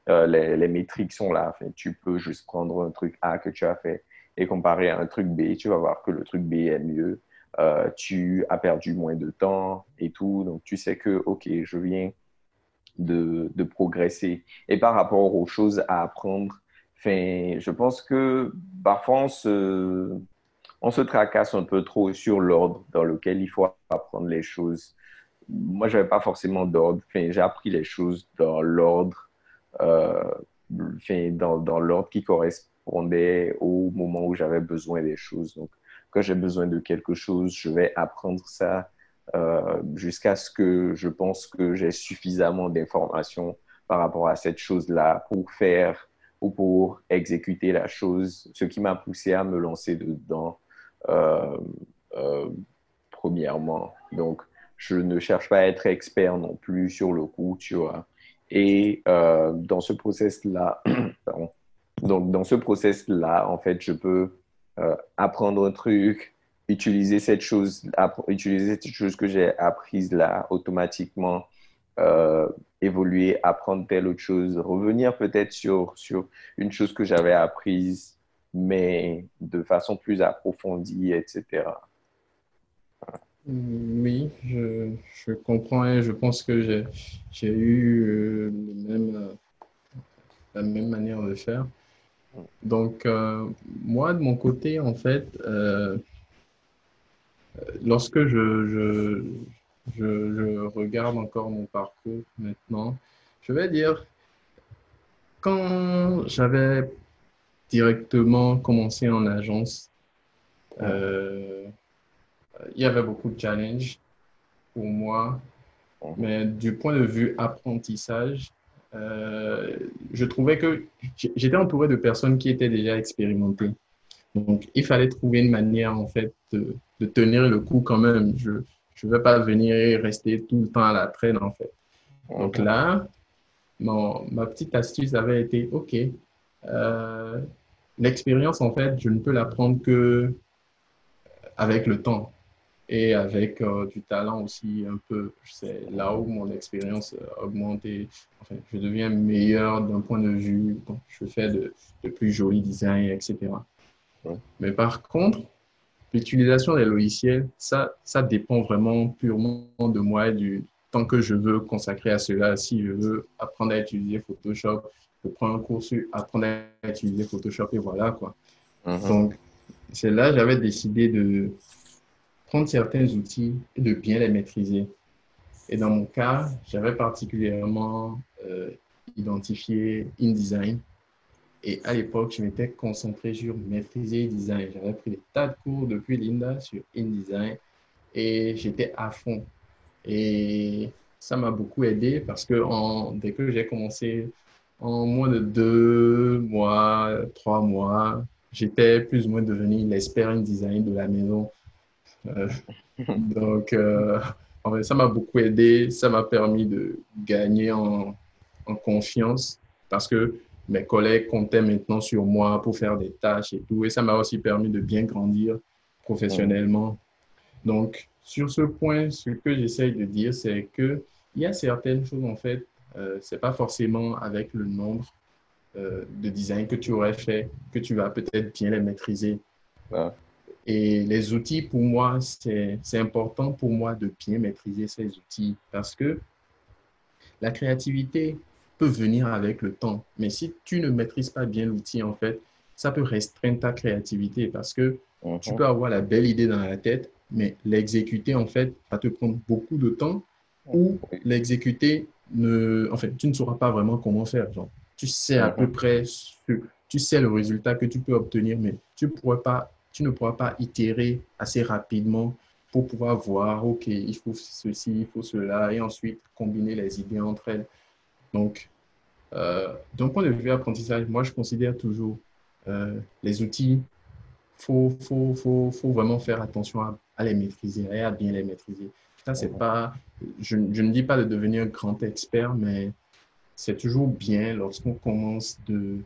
Euh, les, les, métriques sont là. En fait. Tu peux juste prendre un truc A que tu as fait et comparer à un truc B. Tu vas voir que le truc B est mieux. Euh, tu as perdu moins de temps et tout. Donc, tu sais que, OK, je viens de, de progresser. Et par rapport aux choses à apprendre, enfin, je pense que parfois on se, on se tracasse un peu trop sur l'ordre dans lequel il faut apprendre les choses. Moi, je n'avais pas forcément d'ordre. Enfin, j'ai appris les choses dans l'ordre, enfin, dans, dans l'ordre qui correspondait au moment où j'avais besoin des choses. Donc, quand j'ai besoin de quelque chose, je vais apprendre ça euh, jusqu'à ce que je pense que j'ai suffisamment d'informations par rapport à cette chose-là pour faire ou pour exécuter la chose, ce qui m'a poussé à me lancer dedans euh, euh, premièrement. Donc, je ne cherche pas à être expert non plus sur le coup, tu vois. Et euh, dans ce process-là, donc dans ce process-là, en fait, je peux apprendre un truc, utiliser cette chose, utiliser cette chose que j'ai apprise là automatiquement, évoluer, apprendre telle autre chose, revenir peut-être sur, sur une chose que j'avais apprise mais de façon plus approfondie, etc. Oui, je, comprends et je pense que j'ai eu euh, même, la même manière de faire. Donc, euh, moi, de mon côté, en fait, euh, lorsque je, regarde encore mon parcours maintenant, je vais dire, quand j'avais directement commencé en agence, euh, il y avait beaucoup de challenges pour moi, mais du point de vue apprentissage, euh, je trouvais que j'étais entouré de personnes qui étaient déjà expérimentées. Donc, il fallait trouver une manière, en fait, de, de tenir le coup quand même. Je ne vais pas venir et rester tout le temps à la traîne, en fait. Donc là, mon, ma petite astuce avait été, OK, euh, l'expérience, en fait, je ne peux l'apprendre que avec le temps et avec euh, du talent aussi un peu. C'est là où mon expérience a augmenté. Enfin, je deviens meilleur d'un point de vue. je fais de, de, plus jolis designs, etc. Mais par contre, l'utilisation des logiciels, ça, ça dépend vraiment purement de moi et du temps que je veux consacrer à cela. Si je veux apprendre à utiliser Photoshop, je prends un cours sur apprendre à utiliser Photoshop et voilà quoi. Mm-hmm. Donc, c'est là j'avais décidé de prendre certains outils et de bien les maîtriser. Et dans mon cas, j'avais particulièrement euh, identifié InDesign. Et à l'époque, je m'étais concentré sur maîtriser InDesign. J'avais pris des tas de cours depuis Linda sur InDesign et j'étais à fond. Et ça m'a beaucoup aidé parce que dès que j'ai commencé, en moins de deux mois, trois mois, j'étais plus ou moins devenu l'expert InDesign de la maison. Euh, donc, euh, en fait, ça m'a beaucoup aidé. Ça m'a permis de gagner en, confiance parce que mes collègues comptaient maintenant sur moi pour faire des tâches et tout. Et ça m'a aussi permis de bien grandir professionnellement. Donc, sur ce point, ce que j'essaye de dire, c'est qu'il y a certaines choses, en fait, euh, ce n'est pas forcément avec le nombre euh, de design que tu aurais fait que tu vas peut-être bien les maîtriser. Et les outils, pour moi, c'est important pour moi de bien maîtriser ces outils parce que la créativité peut venir avec le temps. Mais si tu ne maîtrises pas bien l'outil, en fait, ça peut restreindre ta créativité parce que tu mhm. peux avoir la belle idée dans la tête, mais l'exécuter, en fait, va te prendre beaucoup de temps ou l'exécuter, ne, en fait, tu ne sauras pas vraiment comment faire. Genre, tu sais à peu mhm. près, ce, tu sais le résultat que tu peux obtenir, mais tu, pourrais pas, tu ne pourras pas itérer assez rapidement pour pouvoir voir, OK, il faut ceci, il faut cela, et ensuite combiner les idées entre elles. Donc, euh, d'un point de vue apprentissage, moi, je considère toujours euh, les outils faut, faut, faut, faut, vraiment faire attention à, les maîtriser et à bien les maîtriser. Ça, c'est pas, je, je, ne dis pas de devenir un grand expert, mais c'est toujours bien lorsqu'on commence de,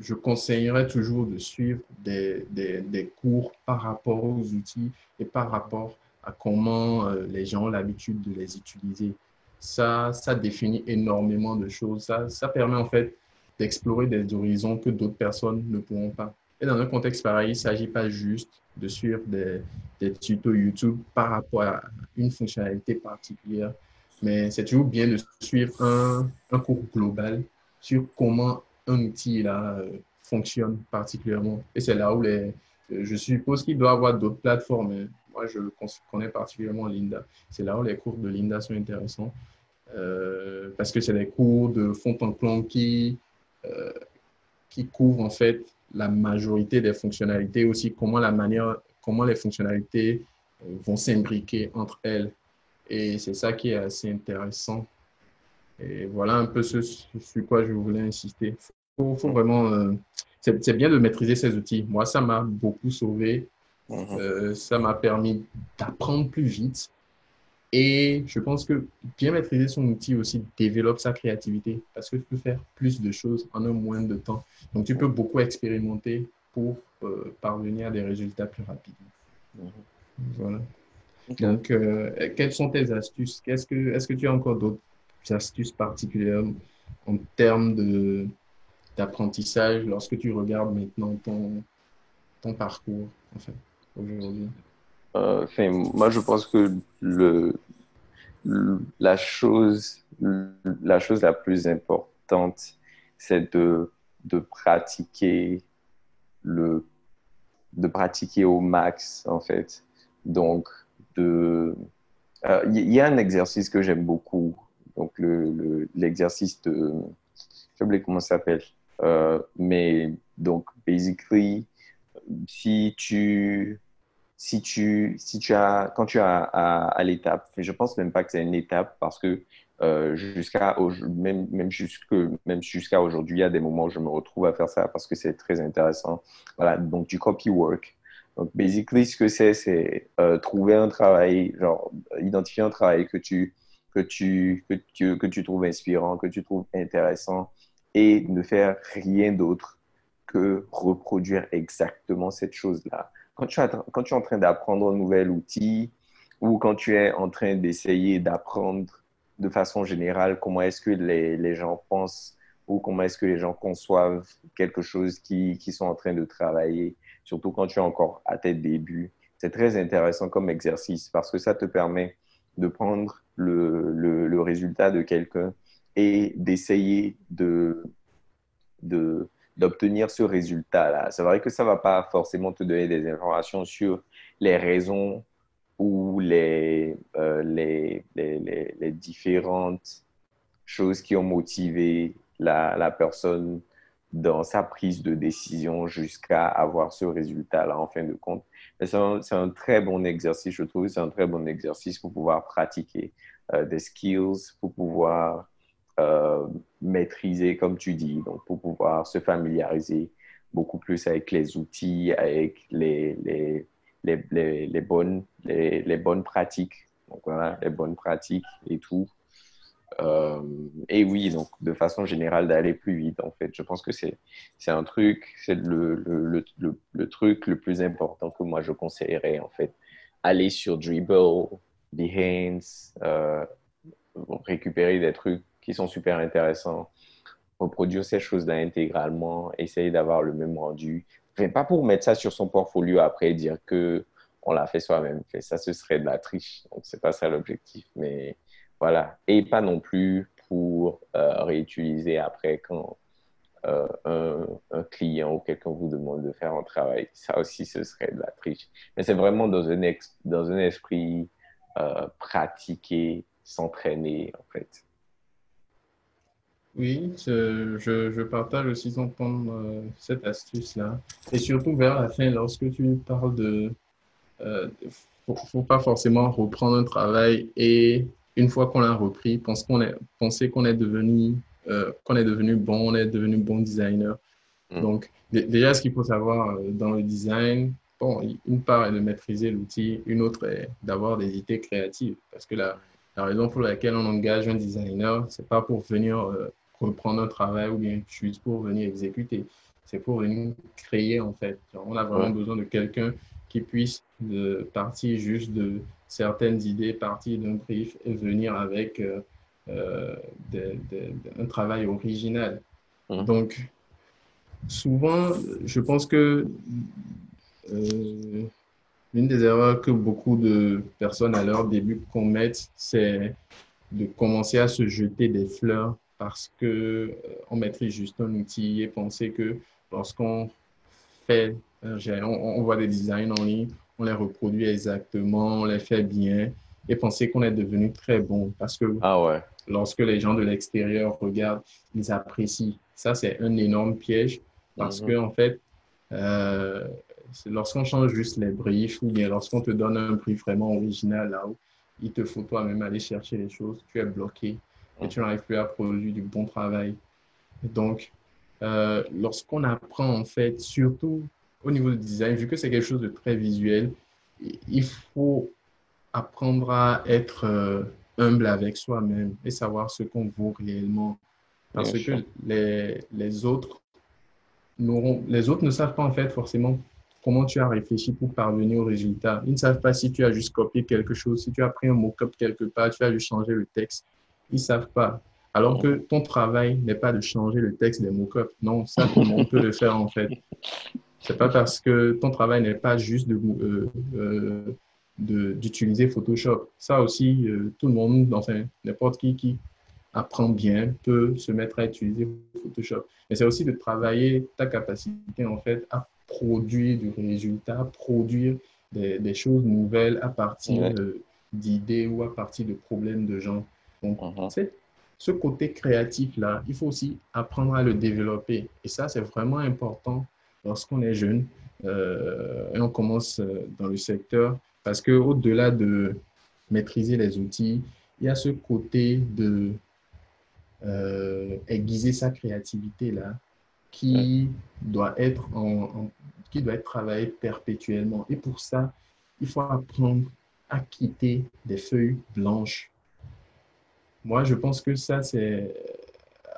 je conseillerais toujours de suivre des, des, des, cours par rapport aux outils et par rapport à comment euh, les gens ont l'habitude de les utiliser. Ça, ça définit énormément de choses. Ça, ça permet en fait d'explorer des horizons que d'autres personnes ne pourront pas. Et dans un contexte pareil, il ne s'agit pas juste de suivre des, des, tutos YouTube par rapport à une fonctionnalité particulière, mais c'est toujours bien de suivre un, un, cours global sur comment un outil là, euh, fonctionne particulièrement. Et c'est là où les, je suppose qu'il doit y avoir d'autres plateformes. Mais moi, je connais particulièrement Linda. C'est là où les cours de Linda sont intéressants euh, parce que c'est des cours de fond en plan qui, euh, qui couvrent en fait la majorité des fonctionnalités, aussi comment la manière, comment les fonctionnalités euh, vont s'imbriquer entre elles. Et c'est ça qui est assez intéressant. Et voilà un peu ce sur quoi je voulais insister. Faut, faut vraiment, euh, c'est bien de maîtriser ces outils. Moi, ça m'a beaucoup sauvé. Mm-hmm. Euh, ça m'a permis d'apprendre plus vite. Et je pense que bien maîtriser son outil aussi développe sa créativité parce que tu peux faire plus de choses en un moins de temps. Donc, tu peux beaucoup expérimenter pour euh, parvenir à des résultats plus rapidement. Mhm. Voilà. Donc, quelles sont tes astuces? Est-ce que, est que tu as encore d'autres astuces particulières en termes d'apprentissage lorsque tu regardes maintenant ton, parcours en fait, aujourd'hui? Euh, moi, je pense que le, la, chose, la chose la plus importante c'est de, de pratiquer le de pratiquer au max en fait. Donc de il euh, y, a un exercice que j'aime beaucoup. Donc l'exercice le, de je sais comment ça s'appelle. Euh, mais donc basically si tu si tu, si tu as, quand tu as à, l'étape, je pense même pas que c'est une étape parce que euh, jusqu'à même même jusque même jusqu'à aujourd'hui, il y a des moments où je me retrouve à faire ça parce que c'est très intéressant. Voilà, donc du copy work. Donc basically, ce que c'est, c'est euh, trouver un travail, genre identifier un travail que tu que tu que tu que tu trouves inspirant, que tu trouves intéressant et ne faire rien d'autre que reproduire exactement cette chose-là. Quand tu, quand tu es en train d'apprendre un nouvel outil ou quand tu es en train d'essayer d'apprendre de façon générale comment est-ce que les, les, gens pensent ou comment est-ce que les gens conçoivent quelque chose qui, qui, sont en train de travailler, surtout quand tu es encore à tes débuts. C'est très intéressant comme exercice parce que ça te permet de prendre le, le, le résultat de quelqu'un et d'essayer de, d'obtenir ce résultat-là. C'est vrai que ça ne va pas forcément te donner des informations sur les raisons ou les, euh, les, les, les, différentes choses qui ont motivé la, la personne dans sa prise de décision jusqu'à avoir ce résultat-là en fin de compte. C'est un, un, très bon exercice, je trouve. C'est un très bon exercice pour pouvoir pratiquer euh, des skills, pour pouvoir euh, maîtriser, comme tu dis, donc pour pouvoir se familiariser beaucoup plus avec les outils, avec les, les, les, les, bonnes, les, bonnes pratiques. Donc voilà, les bonnes pratiques et tout. Euh, et oui, donc de façon générale, d'aller plus vite, en fait. Je pense que c'est un truc, c'est le, le, le, truc le plus important que moi je conseillerais, en fait. Aller sur Dribble, Behance, euh, récupérer des trucs qui sont super intéressants. Reproduire ces choses-là intégralement, essayer d'avoir le même rendu. Enfin, pas pour mettre ça sur son portfolio après et dire que on l'a fait soi-même. Ça, ce serait de la triche. Donc, c'est pas ça l'objectif. Mais voilà. Et pas non plus pour euh, réutiliser après quand euh, un, client ou quelqu'un vous demande de faire un travail. Ça aussi, ce serait de la triche. Mais c'est vraiment dans un, dans un esprit euh, pratiqué, s'entraîner, en fait. Oui, je, je, partage aussi ton point, euh, cette astuce-là. Et surtout vers la fin, lorsque tu parles de... Euh, faut, pas forcément reprendre un travail et une fois qu'on l'a repris, pense qu'on est, penser qu'on est devenu euh, qu'on est devenu bon, on est devenu bon designer. Mm. Donc, déjà, ce qu'il faut savoir euh, dans le design, bon, une part est de maîtriser l'outil, une autre est d'avoir des idées créatives. Parce que la, la raison pour laquelle on engage un designer, c'est pas pour venir reprendre un travail ou bien juste pour venir exécuter. C'est pour venir créer en fait. on a vraiment besoin de quelqu'un qui puisse de partir juste de certaines idées, partir d'un brief et venir avec euh, euh, un travail original. Donc, souvent, je pense que euh, l'une des erreurs que beaucoup de personnes à leur début commettent, c'est de commencer à se jeter des fleurs parce que euh, on maîtrise juste un outil et penser que lorsqu'on fait, euh, on, voit des designs en ligne, on les reproduit exactement, on les fait bien et penser qu'on est devenu très bon parce que ah ouais. lorsque les gens de l'extérieur regardent, ils apprécient. Ça, c'est un énorme piège parce mhm. que en fait, euh, lorsqu'on change juste les briefs ou bien lorsqu'on te donne un brief vraiment original là où il te faut toi-même aller chercher les choses, tu es bloqué et tu n'arrives plus à produire du bon travail. Donc, euh, lorsqu'on apprend, en fait, surtout au niveau du design, vu que c'est quelque chose de très visuel, il faut apprendre à être euh, humble avec soi-même et savoir ce qu'on vaut réellement. Parce que les, les, autres les autres ne savent pas, en fait, forcément comment tu as réfléchi pour parvenir au résultat. Ils ne savent pas si tu as juste copié quelque chose, si tu as pris un mot-up quelque part, tu as juste changé le texte ils ne savent pas. Alors que ton travail n'est pas de changer le texte des mock-ups. Non, ça, tout le monde peut le faire en fait. C'est pas parce que ton travail n'est pas juste de, euh, euh, d'utiliser Photoshop. Ça aussi, euh, tout le monde, enfin, n'importe qui qui apprend bien peut se mettre à utiliser Photoshop. Mais c'est aussi de travailler ta capacité en fait à produire du résultat, produire des, des choses nouvelles à partir d'idées ou à partir de problèmes de gens. Donc, uh-huh. ce côté créatif-là, il faut aussi apprendre à le développer. Et ça, c'est vraiment important lorsqu'on est jeune euh, et on commence euh, dans le secteur parce qu'au-delà de maîtriser les outils, il y a ce côté de euh, aiguiser sa créativité là qui doit être en, qui doit être travaillé perpétuellement. Et pour ça, il faut apprendre à quitter des feuilles blanches. Moi, je pense que ça, c'est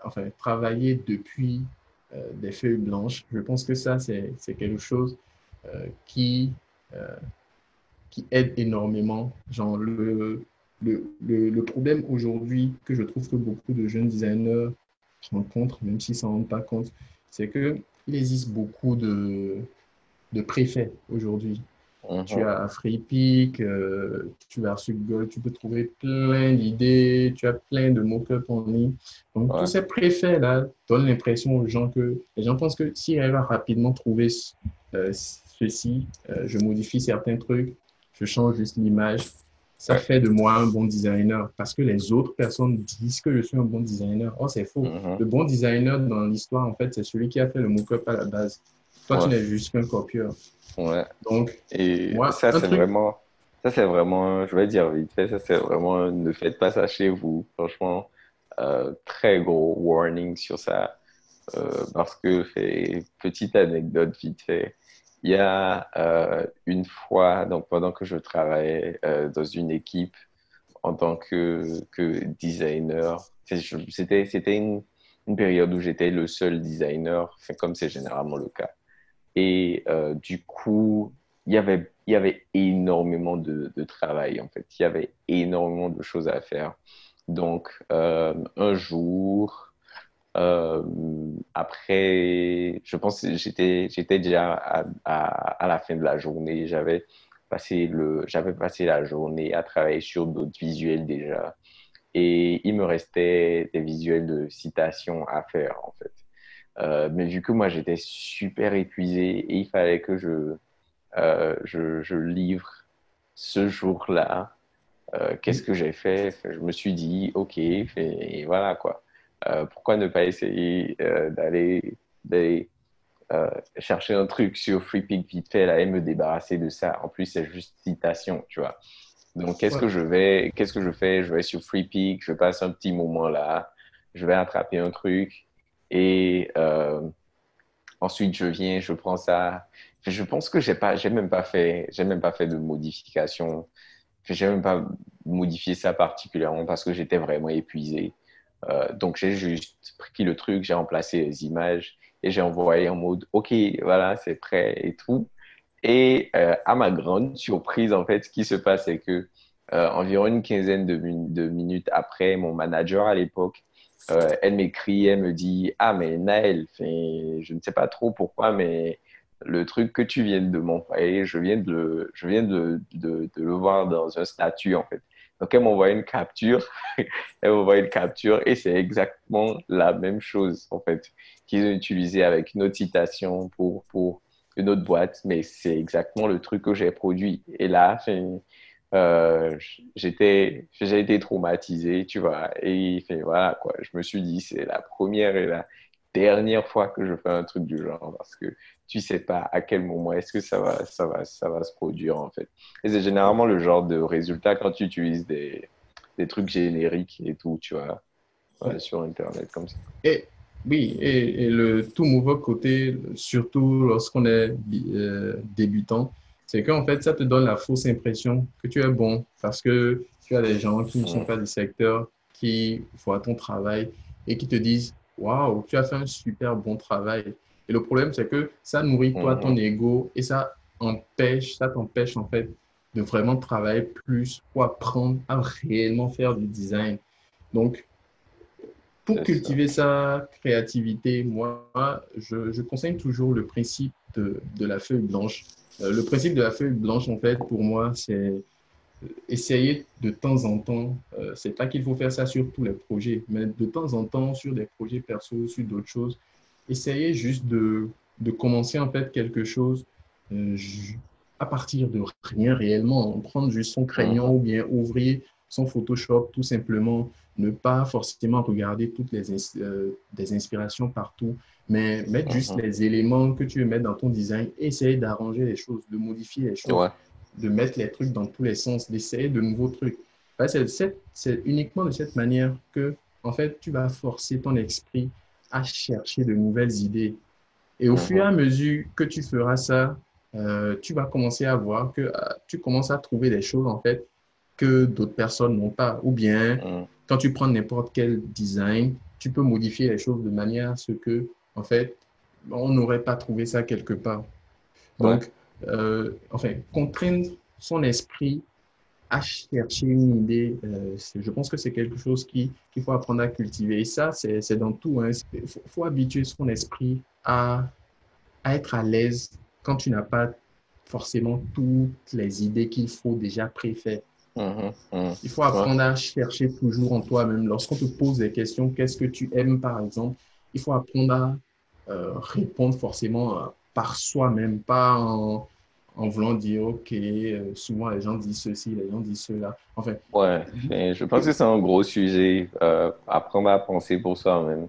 enfin travailler depuis euh, des feuilles blanches. Je pense que ça, c'est quelque chose euh, qui, euh, qui aide énormément. Genre, le, le, le, problème aujourd'hui que je trouve que beaucoup de jeunes designers rencontrent, même s'ils ne s'en rendent pas compte, c'est qu'il existe beaucoup de, de préfets aujourd'hui. Tu as FreePic, euh, tu as tu peux trouver plein d'idées, tu as plein de mock-up en ligne. Donc, tous ces préfets-là donnent l'impression aux gens que les gens pensent que s'ils arrivent à rapidement trouver euh, ceci, euh, je modifie certains trucs, je change juste l'image, ça fait de moi un bon designer parce que les autres personnes disent que je suis un bon designer. Oh, c'est faux. Mhm. Le bon designer dans l'histoire, en fait, c'est celui qui a fait le mock-up à la base. Toi, tu n'es juste qu'un copieur. Ouais. Donc, et ça, c'est vraiment, ça, c'est vraiment, je vais dire vite fait, ça, c'est vraiment, ne faites pas ça chez vous. Franchement, euh, très gros warning sur ça. Euh, parce que, fait, petite anecdote vite fait, il y a euh, une fois, donc pendant que je travaillais dans une équipe en tant que, que designer, c'était, c'était une, une période où j'étais le seul designer, comme c'est généralement le cas. Et euh, du coup, il y avait, il y avait énormément de, travail, en fait. Il y avait énormément de choses à faire. Donc, euh, un jour, euh, après, je pense que j'étais, déjà à, à, la fin de la journée. J'avais passé, passé la journée à travailler sur d'autres visuels déjà. Et il me restait des visuels de citation à faire, en fait. Euh, mais vu que moi, j'étais super épuisé et il fallait que je, euh, je, je, livre ce jour-là, euh, qu'est-ce que j'ai fait? Je me suis dit, OK, et voilà quoi. pourquoi ne pas essayer d'aller chercher un truc sur FreePic vite fait là, et me débarrasser de ça? En plus, c'est juste citation, tu vois. Donc, qu'est-ce que je vais, qu'est-ce que je fais? Je vais sur FreePic, je passe un petit moment là, je vais attraper un truc et euh, ensuite, je viens, je prends ça. Je pense que j'ai pas, j'ai même pas fait, j'ai même pas fait de modification. J'ai même pas modifié ça particulièrement parce que j'étais vraiment épuisé. Euh, donc, j'ai juste pris le truc, j'ai remplacé les images et j'ai envoyé en mode OK, voilà, c'est prêt et tout. Et euh, à ma grande surprise, en fait, ce qui se passe, c'est que environ une quinzaine de, minutes après, mon manager à l'époque euh, elle m'écrit, elle me dit Ah, mais Naël, je ne sais pas trop pourquoi, mais le truc que tu viens de m'envoyer, je viens, de le, je viens de, de, de, voir dans un statut, en fait. Donc, elle m'envoie une capture, elle m'envoie une capture, et c'est exactement la même chose, en fait, qu'ils ont utilisé avec une autre citation pour, pour une autre boîte, mais c'est exactement le truc que j'ai produit. Et là, euh, j'étais, j'ai été traumatisé, tu vois. Et fait, voilà, quoi. Je me suis dit, c'est la première et la dernière fois que je fais un truc du genre parce que tu sais pas à quel moment est-ce que ça va, ça va, ça va se produire, en fait. Et c'est généralement le genre de résultat quand tu utilises des, des trucs génériques et tout, tu vois, sur Internet comme ça. Et oui, et, le tout mauvais côté, surtout lorsqu'on est euh, débutant, c'est qu'en fait, ça te donne la fausse impression que tu es bon parce que tu as des gens qui ne sont pas du secteur, qui voient ton travail et qui te disent Waouh, tu as fait un super bon travail. Et le problème, c'est que ça nourrit toi ton ego et ça empêche, ça t'empêche en fait de vraiment travailler plus pour apprendre à réellement faire du design. Donc, pour cultiver sa créativité, moi, je, je, conseille toujours le principe de, de la feuille blanche. Euh, le principe de la feuille blanche, en fait, pour moi, c'est essayer de temps en temps, euh, c'est pas qu'il faut faire ça sur tous les projets, mais de temps en temps sur des projets perso, sur d'autres choses, essayer juste de, de commencer en fait quelque chose euh, à partir de rien réellement, prendre juste son crayon mhm. ou bien ouvrir son Photoshop tout simplement, ne pas forcément regarder toutes les euh, des inspirations partout, mais mettre juste mhm. les éléments que tu veux mettre dans ton design, essayer d'arranger les choses, de modifier les choses, de mettre les trucs dans tous les sens, d'essayer de nouveaux trucs. C'est uniquement de cette manière que, en fait, tu vas forcer ton esprit à chercher de nouvelles idées. Et au fur et à mhm. mesure que tu feras ça, euh, tu vas commencer à voir que euh, tu commences à trouver des choses, en fait, que d'autres personnes n'ont pas. Ou bien, mhm. quand tu prends n'importe quel design, tu peux modifier les choses de manière à ce que, en fait, on n'aurait pas trouvé ça quelque part. Donc, euh, enfin, contraindre son esprit à chercher une idée, euh, je pense que c'est quelque chose qu'il faut apprendre à cultiver. Et ça, c'est dans tout. Il hein. faut, habituer son esprit à, à être à l'aise quand tu n'as pas forcément toutes les idées qu'il faut déjà préfaites. Mmh mmh. Il faut apprendre à chercher toujours en toi-même. Lorsqu'on te pose des questions, qu'est-ce que tu aimes par exemple, il faut apprendre à euh, répondre forcément euh, par soi-même, pas en, en voulant dire, OK, euh, souvent les gens disent ceci, les gens disent cela. Enfin, ouais, je pense que c'est un gros sujet, apprendre à penser pour soi-même.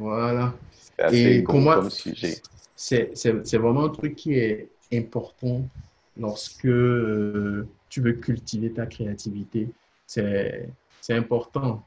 Voilà. Assez Et gros comme sujet. C'est vraiment un truc qui est important lorsque tu veux cultiver ta créativité. C'est important